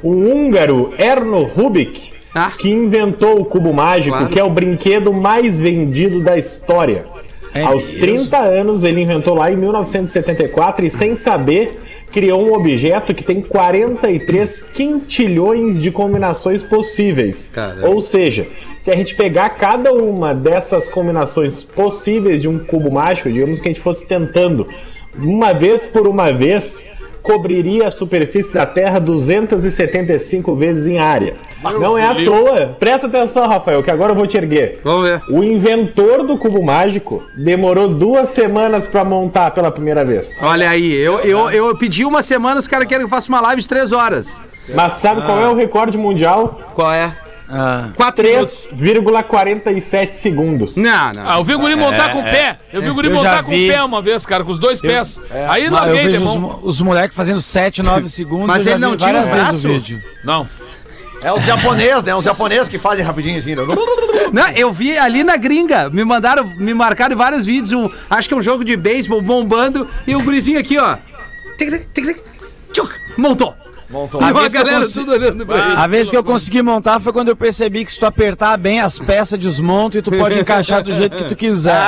O húngaro Erno Rubik, Ah. que inventou o cubo mágico, Claro. que é o brinquedo mais vendido da história. É Aos mesmo? 30 anos, ele inventou lá em 1974 e, sem saber, criou um objeto que tem 43 quintilhões de combinações possíveis. Caramba. Ou seja, se a gente pegar cada uma dessas combinações possíveis de um cubo mágico, digamos que a gente fosse tentando uma vez por uma vez, cobriria a superfície da Terra 275 vezes em área. Não é à toa. Presta atenção, Rafael, que agora eu vou te erguer. Vamos ver. O inventor do cubo mágico demorou duas semanas pra montar pela primeira vez. Olha aí, eu, eu, eu pedi uma semana, os caras querem que eu faça uma live de três horas. Mas sabe qual é o recorde mundial? Qual é? Ah, Quatro minutos. 3,47 segundos. Não, não. Ah, eu vi o guri montar com o pé. Eu vi o guri Eu montar já com vi. o pé uma vez, cara, com os dois pés. Aí eu larguei, vejo os, os moleques fazendo 7, 9 segundos. Mas eu ele não tinha um vezes braço? o vídeo. Não. É os japoneses, né? Os japoneses que fazem rapidinho assim. né? Não, eu vi ali na gringa, me mandaram, me marcaram vários vídeos, um, acho que é um jogo de beisebol bombando, e o gurizinho aqui, ó. Montou. Montou. A uma vez que eu galera tudo olhando pra ele. A vez que eu consegui montar foi quando eu percebi que se tu apertar bem as peças, desmonta e tu pode encaixar do jeito que tu quiser.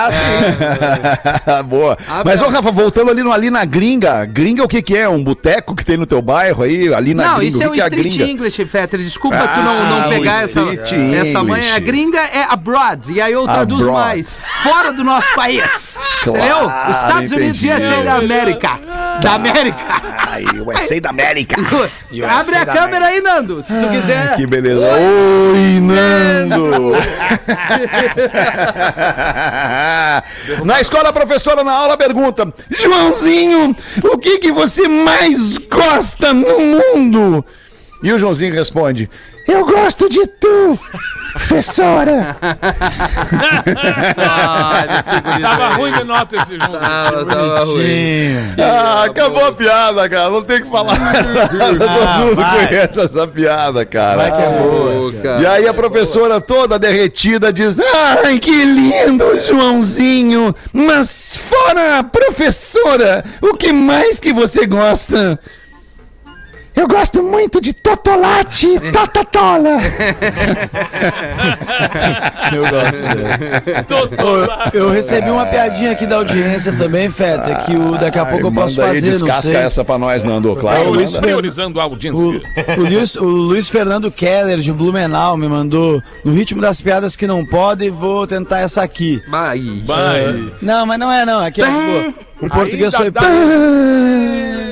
Boa. Mas, ô, Rafa, voltando ali, no, ali na gringa, gringa o que que é? Um boteco que tem no teu bairro aí, ali na Não, gringa? isso o é que o que a Street gringa? English, Fetter. Desculpa tu Ah, não, não o pegar essa, Street essa manhã. English. A gringa é abroad, e aí eu traduzo Abroad. mais. Fora do nosso país. entendeu? Os Estados Unidos entendi. ia ser da América. Da América. Ai, USA da América. Abre a câmera aí, Nando, se tu quiser. Que beleza. Oi, Nando. na escola, a professora na aula pergunta: Joãozinho, o que, que você mais gosta no mundo? E o Joãozinho responde: Eu gosto de tu, professora. Que bonito. Tava ruim de nota esse jogo. Tava, tava ruim. Ah, acabou a piada, cara. Não tem o que falar. Todo mundo conhece essa piada, cara. Ô, cara. E aí a professora toda derretida diz: Ai, que lindo, Joãozinho! Mas fora a professora, o que mais que você gosta? Eu gosto muito de Totolate, Totatola. Eu gosto dessa. Eu recebi uma piadinha aqui da audiência também, Feta, que o, daqui a pouco eu posso Manda aí, fazer, não descasca sei. essa pra nós, Nando, claro. o Luiz. Priorizando a audiência. O, o Luiz, o Luiz Fernando Keller, de Blumenau, me mandou no ritmo das piadas que não podem, vou tentar essa aqui. Vai. Não, mas não é não, aqui é boa. O português foi dá-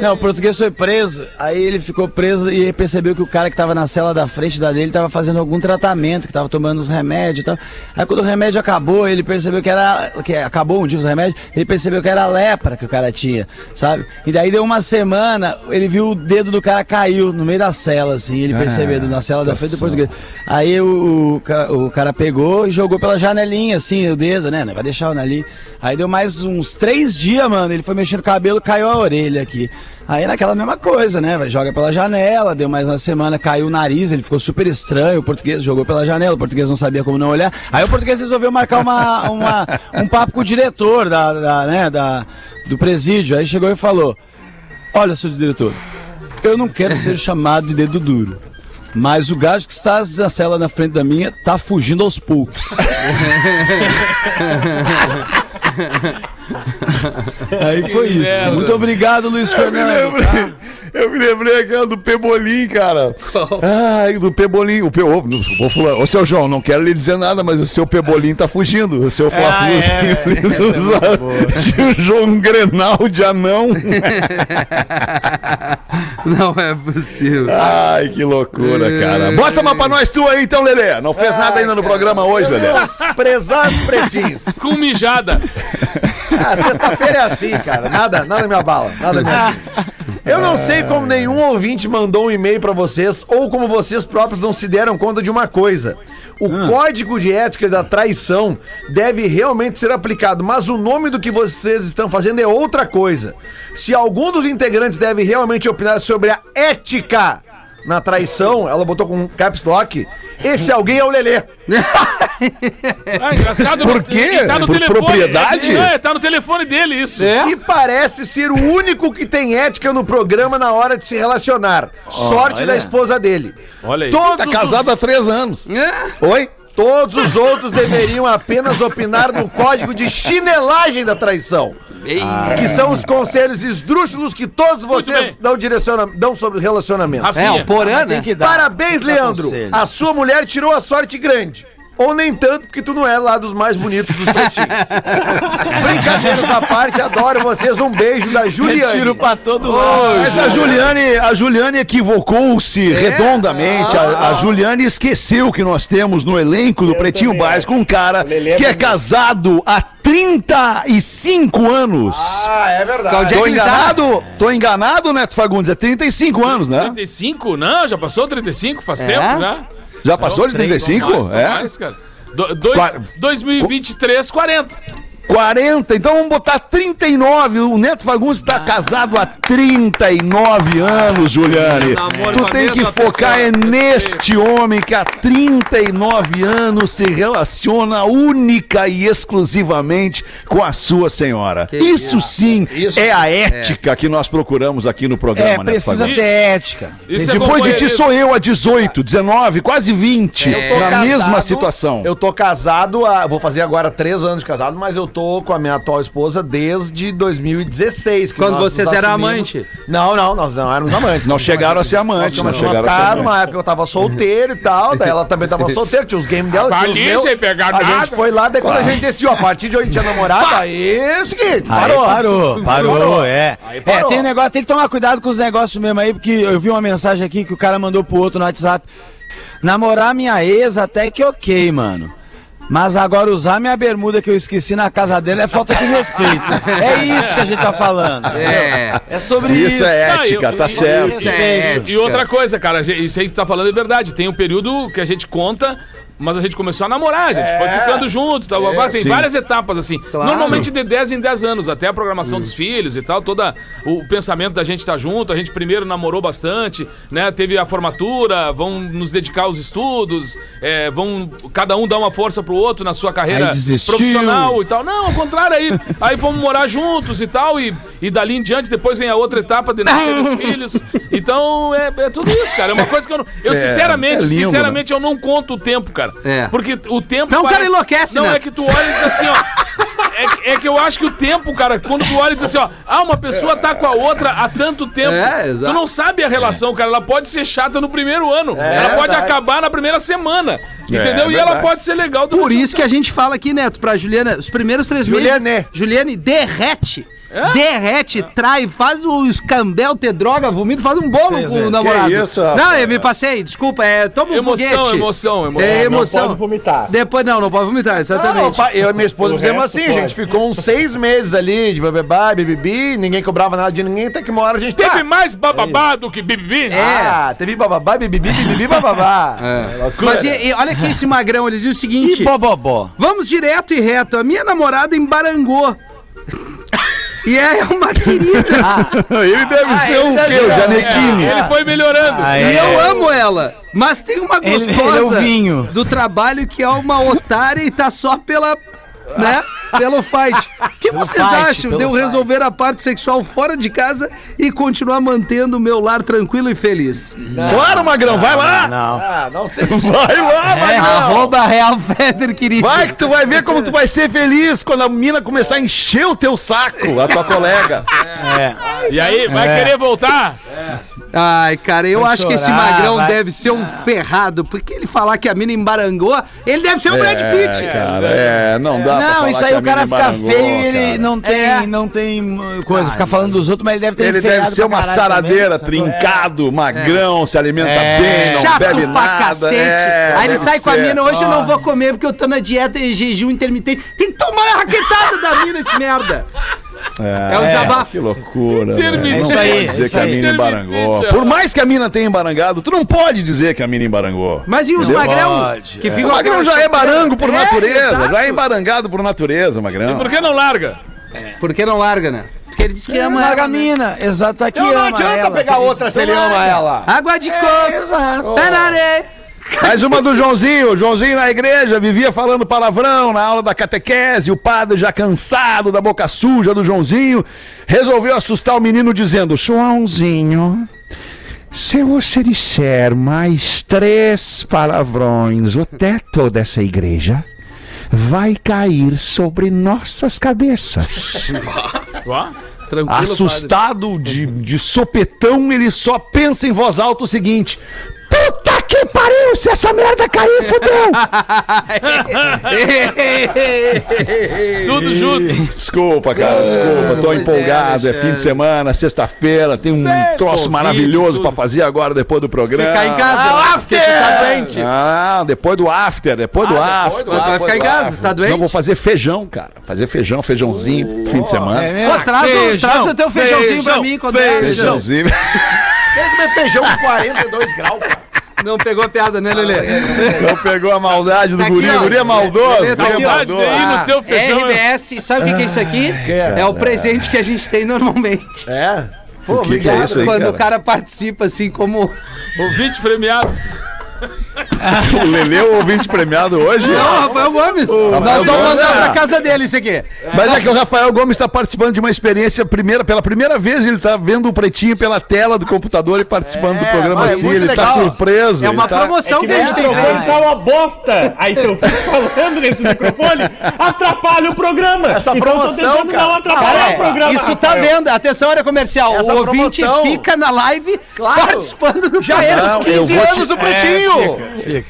Não, o português foi preso. Aí ele ficou preso e percebeu que o cara que tava na cela da frente da dele tava fazendo algum tratamento, que tava tomando os remédios e tal. Aí quando o remédio acabou, ele percebeu que era. que acabou um dia os remédios, ele percebeu que era lepra que o cara tinha, sabe? E daí deu uma semana, ele viu o dedo do cara caiu no meio da cela, assim, ele percebeu, na cela da frente do português. Aí o, o, o cara pegou e jogou pela janelinha, assim, o dedo, né? Vai deixar ali. Aí deu mais uns três dias, mano. Ele foi mexendo o cabelo, caiu a orelha aqui. Aí naquela mesma coisa, né? Vai, Joga pela janela, deu mais uma semana, caiu o nariz, ele ficou super estranho. O português jogou pela janela, o português não sabia como não olhar. Aí o português resolveu marcar uma, uma- um papo com o diretor da, da, né, da, do presídio. Aí chegou e falou: Olha, seu diretor, eu não quero ser chamado de dedo duro. Mas o gajo que está na cela na frente da minha tá fugindo aos poucos. Aí foi isso. merda. Muito obrigado, Luiz Eu me Fernando. lembrei, eu me lembrei aquela do Pebolim, cara. Ai, do Pebolim. O Pe... ô, seu João, não quero lhe dizer nada, mas o seu Pebolim tá fugindo. O seu Fla é, Tinha o João Grenal de anão. Não é possível. Ai, que loucura, cara. Bota uma pra nós tu aí, então, Lelê. Não fez nada ainda no programa hoje, Lelê. Prezados pretinhos. Com mijada. Ah, sexta-feira é assim, cara. Nada, nada me abala. Nada me abala. Eu não sei como nenhum ouvinte mandou um e-mail pra vocês ou como vocês próprios não se deram conta de uma coisa. O código de ética da traição deve realmente ser aplicado, mas o nome do que vocês estão fazendo é outra coisa. Se algum dos integrantes deve realmente opinar sobre a ética na traição, ela botou com caps lock, esse alguém é o Lelê. Ah, engraçado. Por quê? Tá no Por telefone. propriedade? É, tá no telefone dele isso. É? E parece ser o único que tem ética no programa na hora de se relacionar. Sorte da esposa dele. Olha aí. Todos Tá os- casado há três anos. É? Oi? Todos os outros deveriam apenas opinar no código de chinelagem da traição. Que são os conselhos esdrúxulos que todos vocês dão, direciona, dão sobre relacionamento. É, o Porã, Tem né? que dar. Parabéns, Leandro. A sua mulher tirou a sorte grande. Ou nem tanto, porque tu não é lá dos mais bonitos dos pretinhos. Brincadeiras à parte, adoro vocês. Um beijo da Juliane. Tiro pra todo lado. Mas a Juliane, a Juliane equivocou-se redondamente. A, a Juliane esqueceu que nós temos no elenco do Pretinho Básico um cara que é casado há 35 anos. Ah, é verdade. É Tô tá? enganado? Tô enganado, Neto Fagundes? É 35 anos, né? 35? Não, já passou 35, faz É? tempo já. Já passou de 35? Mais, tá É. mais, cara. Do, dois, Qua- 2023, 40. 40, então vamos botar 39. O Neto Fagundes está casado há 39 anos, Juliane. Namoro Tu tem que focar é neste homem que há 39 anos se relaciona única e exclusivamente com a sua senhora. Isso sim é a ética que nós procuramos aqui no programa, É, Neto precisa Fagundes. ter ética. Isso Depois de ti sou eu a 18, 19, quase 20, tô na casado, mesma situação. Eu tô casado, há, vou fazer agora três anos de casado, mas eu tô com a minha atual esposa desde 2016. que Quando nós vocês eram assumimos. amante? Não, não, nós não éramos amantes. Não chegaram a ser Nós amantes, começamos a chegaram a ser ficar amantes. numa época que eu tava solteiro e tal, daí ela também tava solteira, tinha os games dela, tinha os Ali, meus. sem pegar a nada. gente foi lá, daí quando a gente decidiu, a partir de hoje a gente tinha namorado, aí é o seguinte, Parou, parou. parou, parou, é. Aí É, tem negócio, tem que tomar cuidado com os negócios mesmo aí, porque eu vi uma mensagem aqui que o cara mandou pro outro no WhatsApp. Namorar minha ex até que ok, mano. Mas agora usar minha bermuda que eu esqueci na casa dele é falta de respeito. é isso que a gente tá falando. É. É sobre isso. Isso é ética, eu- tá eu- certo. É, E outra coisa, cara, a gente- isso aí que tu tá falando é verdade. Tem um período que a gente conta, mas a gente começou a namorar, a gente foi ficando junto. Tal, blá, blá. tem sim. várias etapas, assim. Normalmente de 10 em 10 anos, até a programação dos filhos e tal, todo o pensamento da gente estar junto. A gente primeiro namorou bastante, né? Teve a formatura, vão nos dedicar aos estudos, é, vão cada um dar uma força pro outro na sua carreira profissional e tal. Não, ao contrário, aí, aí vamos morar juntos e tal, e, e dali em diante depois vem a outra etapa de nascer os filhos. Então é, é tudo isso, cara. É uma coisa que eu não. Eu, É, sinceramente, é lindo, sinceramente, eu não conto o tempo, cara. É. Porque o tempo. Senão o cara enlouquece, Não, Neto. é que tu olha e diz assim, ó. É, que- é que eu acho que o tempo, cara, quando tu olha e diz assim, ó, ah, uma pessoa tá com a outra há tanto tempo. É, exato. Tu não sabe a relação, cara. Ela pode ser chata no primeiro ano. ela pode verdade. acabar na primeira semana. Entendeu? e ela pode ser legal Por isso que a gente fala aqui, Neto, pra Juliana, os primeiros três Juliane. meses. Juliane, derrete. É? Derrete, trai, faz o escambel, ter droga, vomita, faz um bolo com o namorado. Que isso, rapaz? não, eu me passei, desculpa, é, toma um Emoção, foguete. emoção, emoção. É, Não emoção. pode vomitar. Depois, não, não pode vomitar, Não, exatamente. pa- eu e minha esposa O fizemos assim, a pode. gente ficou uns seis meses ali de bababá, bibibi, ninguém cobrava nada de ninguém, até que uma hora a gente... Teve Ah, mais bababá do que bibibi? Ah, teve bababá, bibibi, bibibi, bababá. É. Mas e, e olha aqui esse magrão, ele diz o seguinte: E bobobó. vamos direto e reto. A minha namorada embarangou. E é uma querida. Ele deve ser ele o deve quê? O Janequine. Ele foi melhorando. Ah, E é. eu amo ela. Mas tem uma Ele- gostosa ele é o vinho. do trabalho que é uma otária e tá só pela né? Pelo fight. O que vocês fight, acham de pelo eu fight. resolver a parte sexual fora de casa e continuar mantendo o meu lar tranquilo e feliz? Claro, Magrão, vai lá! Não. Ah, não sei. Vai lá, É, Magrão! arroba Real Feder, querido. Vai que tu vai ver como tu vai ser feliz quando a mina começar a encher o teu saco, a tua colega. E aí, vai querer voltar? Ai, cara, eu Vai acho que esse chorar, magrão vai- deve ser um ferrado, porque ele falar que a mina embarangou, ele deve ser o Brad Pitt. É, cara, é, não dá Não, falar isso aí o cara fica feio e ele cara. não tem, É. não tem uh, coisa, ficar falando dos outros, mas ele deve ter Ele deve ser uma saradeira, também, trincado, magrão, se alimenta bem, não Chato bebe pra nada. cacete. é, Aí ele sai com a ser. mina, hoje eu não vou comer porque eu tô na dieta e jejum intermitente. Tem que tomar a raquetada da mina, esse merda. É, o desabafo. Que loucura. Intermitente. né? Não Isso pode aí, dizer isso que a mina embarangou. Intermitente, Por mais que a mina tenha embarangado, tu não pode dizer que a mina embarangou. Mas e os Entendeu? magrão? Pode, Que O ficam magrão já é barango por É, natureza, já é embarangado por natureza, magrão. Por que não larga? Por que não larga, né? Porque ele disse que ama Larga ela. a né? mina, exato, tá aqui Então não adianta ela, pegar que outra se ele ama ela. Água de coco. Exato. Tararé. Mais uma do Joãozinho. Joãozinho na igreja vivia falando palavrão na aula da catequese. O padre, já cansado da boca suja do Joãozinho, resolveu assustar o menino dizendo: Joãozinho, se você disser mais três palavrões, o teto dessa igreja vai cair sobre nossas cabeças. Tranquilo, Assustado de, de sopetão, ele só pensa em voz alta o seguinte: que pariu! Se essa merda cair, fudeu! Tudo junto. Desculpa, cara, desculpa. Tô Pois é, empolgado. É, fim de semana, sexta-feira. Tem um troço maravilhoso pra fazer agora depois do programa. Ficar em casa, Ah, porque tu tá doente. Ah, depois do after, depois do after. Tu vai ficar em casa, tá doente? Não, vou fazer feijão, cara. Fazer feijão, feijãozinho, fim de semana. É? Pô, traz, o, Feijão, traz o teu feijãozinho pra mim quando é. Feijãozinho. Quer comer feijão com 42 graus, cara. Não pegou a piada, né, Lelê? Não pegou a maldade do Tá aqui, guri. ó. O guri é maldoso. Lelê, tá guri é aqui, maldoso. no teu feijão. RBS, sabe o que, que é isso aqui? É o presente que a gente tem normalmente. É? Pô, O que, que é isso aí, Quando cara? o cara participa, assim, como. Ouvinte premiado. O Lelê é o ouvinte premiado hoje? Não, Rafael Gomes. Nós vamos Gomes, mandar é. pra casa dele isso aqui. Mas é que o Rafael Gomes está participando de uma experiência primeira, pela primeira vez ele está vendo o pretinho pela tela do computador e participando do programa mas é assim, ele está surpreso. É uma tá- promoção que, a gente tem feito. tá uma bosta. Aí se eu fico falando nesse microfone, atrapalha o programa. Essa então promoção, cara. não atrapalhar Cara, o programa. isso tá Rafael. vendo. Atenção, área comercial. Essa o ouvinte promoção- fica na live participando do Já era Não, os eu 15 vou te- anos do pretinho.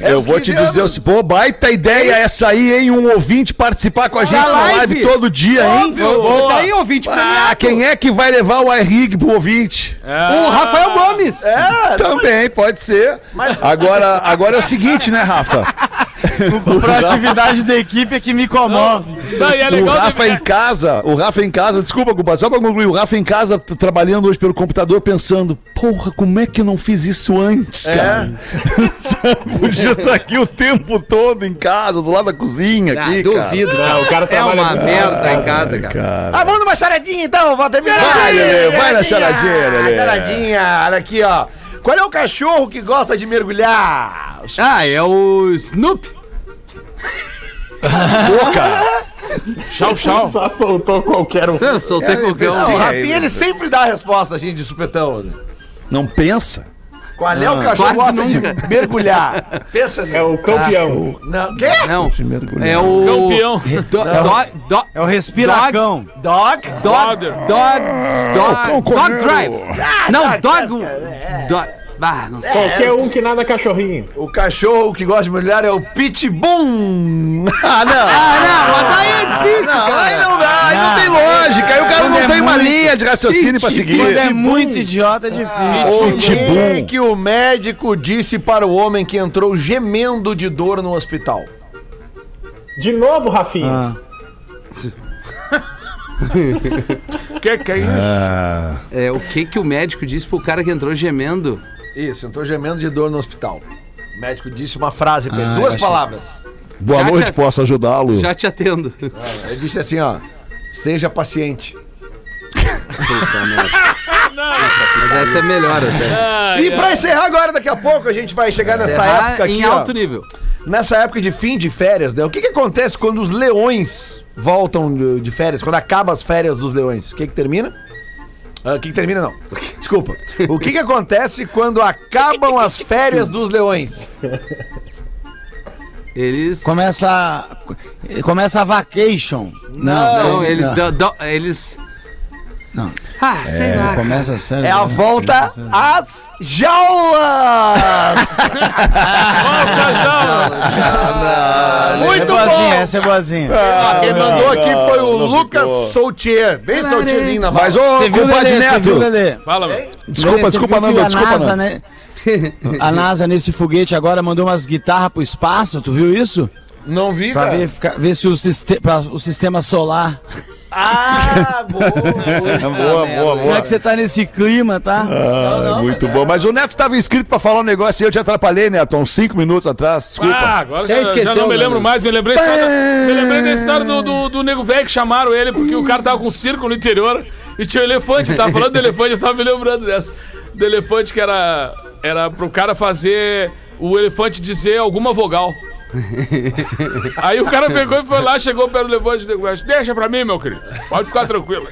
Eu vou te dizer, o pô, baita ideia essa aí, hein? Um ouvinte participar com a gente na live, todo dia, hein? Ô, Tá aí, ouvinte Ah, quem é que vai levar o iRig pro ouvinte? O Rafael Gomes. Também, pode ser. Agora, agora é o seguinte, né, Rafa? Proatividade da equipe é que me comove. Não, e é O legal Rafa de- em casa, o Rafa em casa, desculpa, Cuba, só pra concluir, o Rafa em casa trabalhando hoje pelo computador pensando, porra, como é que eu não fiz isso antes, cara? Sabe, Podia estar aqui o tempo todo em casa, do lado da cozinha Ah, aqui, duvido, cara. o cara é uma merda em casa, cara. cara. Ah, vamos numa charadinha então, Valdemir. Vai, Lelê, vai na charadinha, Lelê. Charadinha, olha aqui, ó. Qual é o cachorro que gosta de mergulhar? Ah, é o Snoop. Cara. Tchau, tchau. Só soltou qualquer um. Eu soltei qualquer um. Não, o é, Rafinha, ele sempre dá a resposta assim de supetão. né? Não pensa? Qual é o cachorro que gosta nunca. de mergulhar? Pensa É nisso. o campeão. Não, quê? Não, mergulhar. é o... Campeão. Do, do, do, É o respiracão. Dog? Dog, dog, dog, dog comer drive. Ah, Não, dog dog, ah, não sei. Qualquer um que nada cachorrinho. O cachorro que gosta de mergulhar é o pitbull. Ah, não. Ah, não, mas daí é difícil, Não, cara. aí não dá, aí não tem lógica. Aí o cara não é tem uma muito- linha de raciocínio pra seguir. Quando é muito idiota, é difícil. O Pitbull. que, que o médico disse para o homem que entrou gemendo de dor no hospital? De novo, Rafinha. Que que é isso? É, o que que o médico disse pro cara que entrou gemendo? Isso, entrou gemendo de dor no hospital. O médico disse uma frase pra ele, Ah, duas palavras. Boa Já noite, te- posso ajudá-lo? Já te atendo. Ele disse assim, ó. Seja paciente. Mas essa é melhor até. E pra encerrar agora, daqui a pouco, a gente vai chegar nessa Encerrar época aqui, em ó. alto nível. nessa época de fim de férias, né? O que, que acontece quando os leões voltam de, de férias? Quando acaba as férias dos leões? O que, que termina? Ah, O que, que termina, não. Desculpa. O que, que acontece quando acabam as férias dos leões? Eles. Começa. Começa a vacation. Não, Não, ele, não. dá- dá- eles. Não. Ah, sei lá. Começa sério. É a volta às jaulas! Muito boazinha, essa é boazinha. Ah, quem mandou aqui foi o não Lucas ficou. Soutier. Bem Soutierzinho na Mas, ô, Você viu, compadre? Você viu, Neto. Lelê? Fala, meu. Desculpa, Lelê, desculpa, a desculpa, NASA, né? A NASA nesse foguete agora mandou umas guitarras pro espaço, tu viu isso? Não vi, Pra cara. ver, ficar- ver se o, o sistema solar. Ah, boa. Boa, boa, Já boa. que você tá nesse clima, tá? Ah, muito bom. Mas o Neto tava inscrito pra falar um negócio e eu te atrapalhei, Neto, uns cinco minutos atrás. Desculpa. Ah, agora já, Até já esqueceu, não me né, lembro meu? mais, me lembrei só da, me lembrei da história do, do, do nego velho que chamaram ele porque o cara tava com um circo no interior e tinha um elefante, tava falando do elefante, eu tava me lembrando dessa. Do elefante que era, era pro cara fazer o elefante dizer alguma vogal. Aí o cara pegou e foi lá, chegou perto do elefante e o nego velho, deixa pra mim, meu querido, pode ficar tranquilo.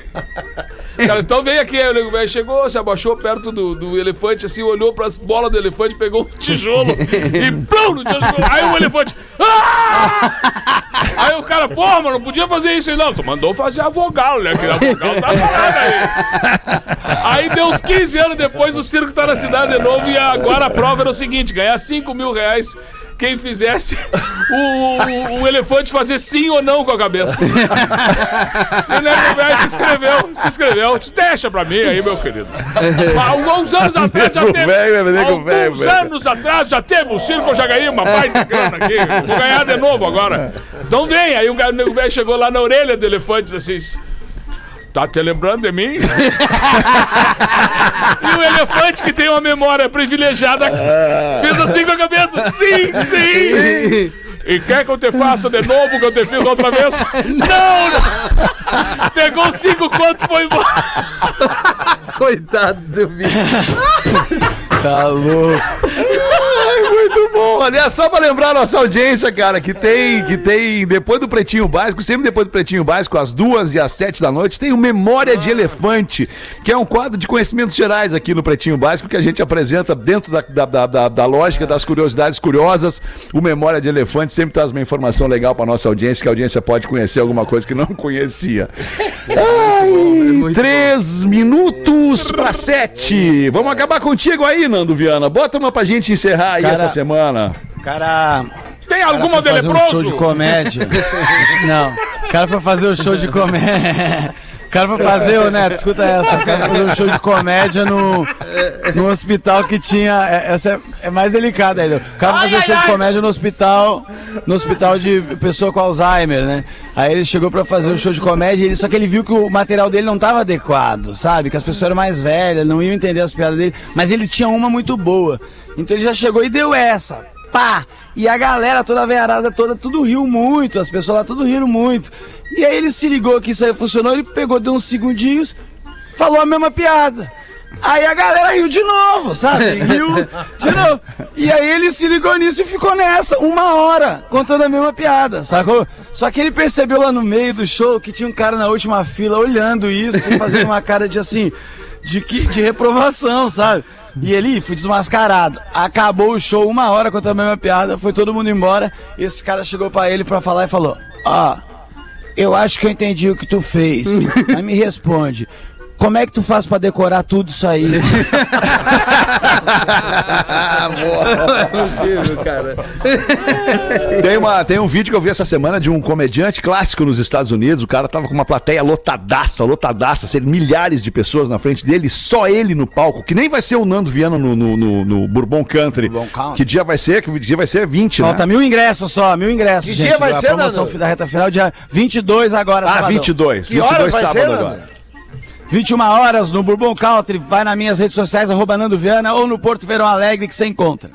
Cara, então vem aqui, o nego chegou, se abaixou perto do, do elefante, assim, olhou pras bolas do elefante, pegou um tijolo e plum, no tijolo. Aí o elefante. "Ah!" Aí o cara, porra, mano, não podia fazer isso aí, não. Tu mandou fazer a vogal, né? Que a vogal tá falando aí. Aí deu uns 15 anos depois, o circo tá na cidade de novo e agora a prova era o seguinte: ganhar 5 mil reais. Quem fizesse o, o, o elefante fazer sim ou não com a cabeça. E o nego velho se inscreveu, se inscreveu. Deixa pra mim aí, meu querido. Alguns anos atrás já teve. nego alguns anos atrás já teve o circo, eu já ganhei uma baita grana aqui. Vou ganhar de novo agora. Então vem. Aí o nego velho chegou lá na orelha do elefante e disse assim. Tá te lembrando de mim? e o elefante, que tem uma memória privilegiada, fez assim com a cabeça. Sim, sim! E quer que eu te faça de novo que eu te fiz outra vez? não! não. Pegou cinco contos e foi embora. Coitado do bicho. Tá louco. Bom. Aliás, só pra lembrar a nossa audiência, cara, que tem, que tem, depois do Pretinho Básico, sempre depois do Pretinho Básico, às duas e às sete da noite, tem o Memória de Elefante, que é um quadro de conhecimentos gerais aqui no Pretinho Básico, que a gente apresenta dentro da, da, da, da- da lógica das curiosidades curiosas. O Memória de Elefante sempre traz uma informação legal pra nossa audiência, que a audiência pode conhecer alguma coisa que não conhecia. Ai, três minutos pra sete. Vamos acabar contigo aí, Nando Viana. Bota uma pra gente encerrar aí Cara, essa semana. O cara. Tem cara alguma de foi fazer um show de comédia. Não. O cara foi fazer o show de comédia. O cara foi fazer, ô Neto, escuta essa. O cara fazer um show de comédia no, no hospital que tinha. é- Essa é, é mais delicada ainda. O cara fazer um show de comédia no hospital. No hospital de pessoa com Alzheimer, né? Aí ele chegou pra fazer o show de comédia, ele, só que ele viu que o material dele não tava adequado, sabe? Que as pessoas eram mais velhas, não iam entender as piadas dele. Mas ele tinha uma muito boa. Então ele já chegou e deu essa. Pá! E a galera, toda a veiarada toda, tudo riu muito, as pessoas lá tudo riram muito. E aí ele se ligou que isso aí funcionou, ele pegou, deu uns segundinhos, falou a mesma piada. Aí a galera riu de novo, sabe? Riu de novo. E aí ele se ligou nisso e ficou nessa, uma hora, contando a mesma piada, sacou? Só que ele percebeu lá no meio do show que tinha um cara na última fila olhando isso e fazendo uma cara de assim, de, que, de reprovação, sabe? E ele foi desmascarado. Acabou o show, uma hora contando a mesma piada, foi todo mundo embora. Esse cara chegou pra ele pra falar e falou: Ó, eu acho que eu entendi o que tu fez. Mas me responde. Como é que tu faz pra decorar tudo isso aí? Tem, uma, tem um vídeo que eu vi essa semana de um comediante clássico nos Estados Unidos. O cara tava com uma plateia lotadaça, lotadaça, assim, milhares de pessoas na frente dele, só ele no palco, que nem vai ser o Nando Viana no, no, no- no Bourbon Country. Bourbon Country. Que dia vai ser? Que dia vai ser? 20, Falta né? mil ingressos só, mil ingressos, Que gente. dia vai a ser, promoção Nando? da reta final, dia 22 agora, Ah, sabadão. 22. Que 22 horas vai sábado ser, Nando? agora. 21 horas no Bourbon Country, vai nas minhas redes sociais, arroba Nando Viana, ou no Porto Verão Alegre que você encontra.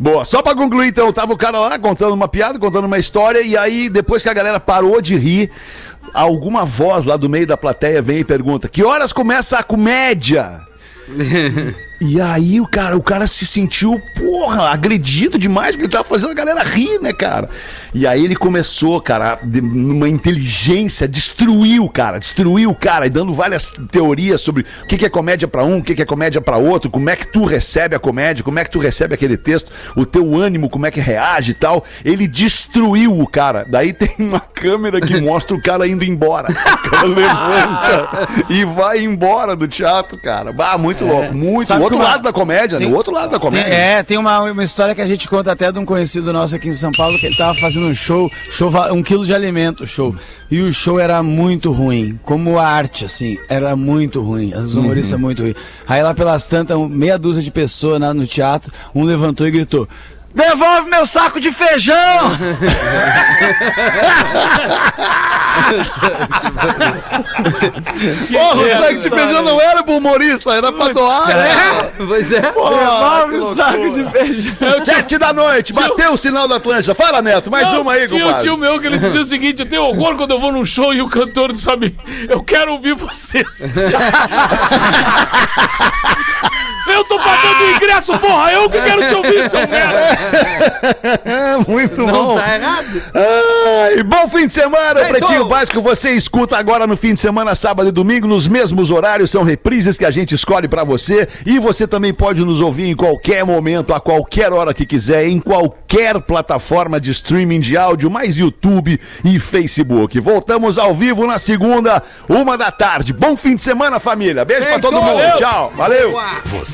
Boa, só pra concluir então, tava o cara lá contando uma piada, contando uma história, e aí depois que a galera parou de rir, alguma voz lá do meio da plateia vem e pergunta: Que horas começa a comédia? E aí o cara, o cara se sentiu, porra, agredido demais, porque ele tava fazendo a galera rir, né, cara? E aí ele começou, cara, de- numa inteligência, destruiu o cara, destruiu o cara, e dando várias teorias sobre o que, que é comédia pra um, o que, que é comédia pra outro, como é que tu recebe a comédia, como é que tu recebe aquele texto, o teu ânimo, como é que reage e tal. Ele destruiu o cara. Daí tem uma câmera que mostra o cara indo embora. O cara levanta e vai embora do teatro, cara. Bah, muito louco, muito. Sabe O outro uma- lado da comédia, né? tem- O outro lado da Tem- comédia. é, tem uma, uma história que a gente conta até de um conhecido nosso aqui em São Paulo, que ele tava fazendo um show, show um quilo de alimento, show. E o show era muito ruim, como a arte, assim, era muito ruim, as humoristas muito ruim. Aí lá pelas tantas, meia dúzia de pessoas no teatro, um levantou e gritou. Devolve meu saco de feijão! Porra, o saco de feijão não era pro humorista, era pra doar. né? Pois é. Porra, Devolve o saco de feijão! Sete da noite, bateu o sinal da Atlântida. Fala, Neto, mais Não, uma aí, tinha um compadre. tio meu que ele dizia o seguinte: eu tenho horror quando eu vou num show e o cantor diz pra mim: Eu quero ouvir vocês. eu tô pagando o ingresso, porra! Eu que quero te ouvir, seu merda! Muito Não bom. tá errado. Ai, bom fim de semana, Feito. Pretinho Básico. Você escuta agora no fim de semana, sábado e domingo, nos mesmos horários. São reprises que a gente escolhe pra você. E você também pode nos ouvir em qualquer momento, a qualquer hora que quiser, em qualquer plataforma de streaming de áudio, mais YouTube e Facebook. Voltamos ao vivo na segunda, uma da tarde. Bom fim de semana, família. Beijo pra Feito. todo mundo. Valeu. Tchau. Valeu.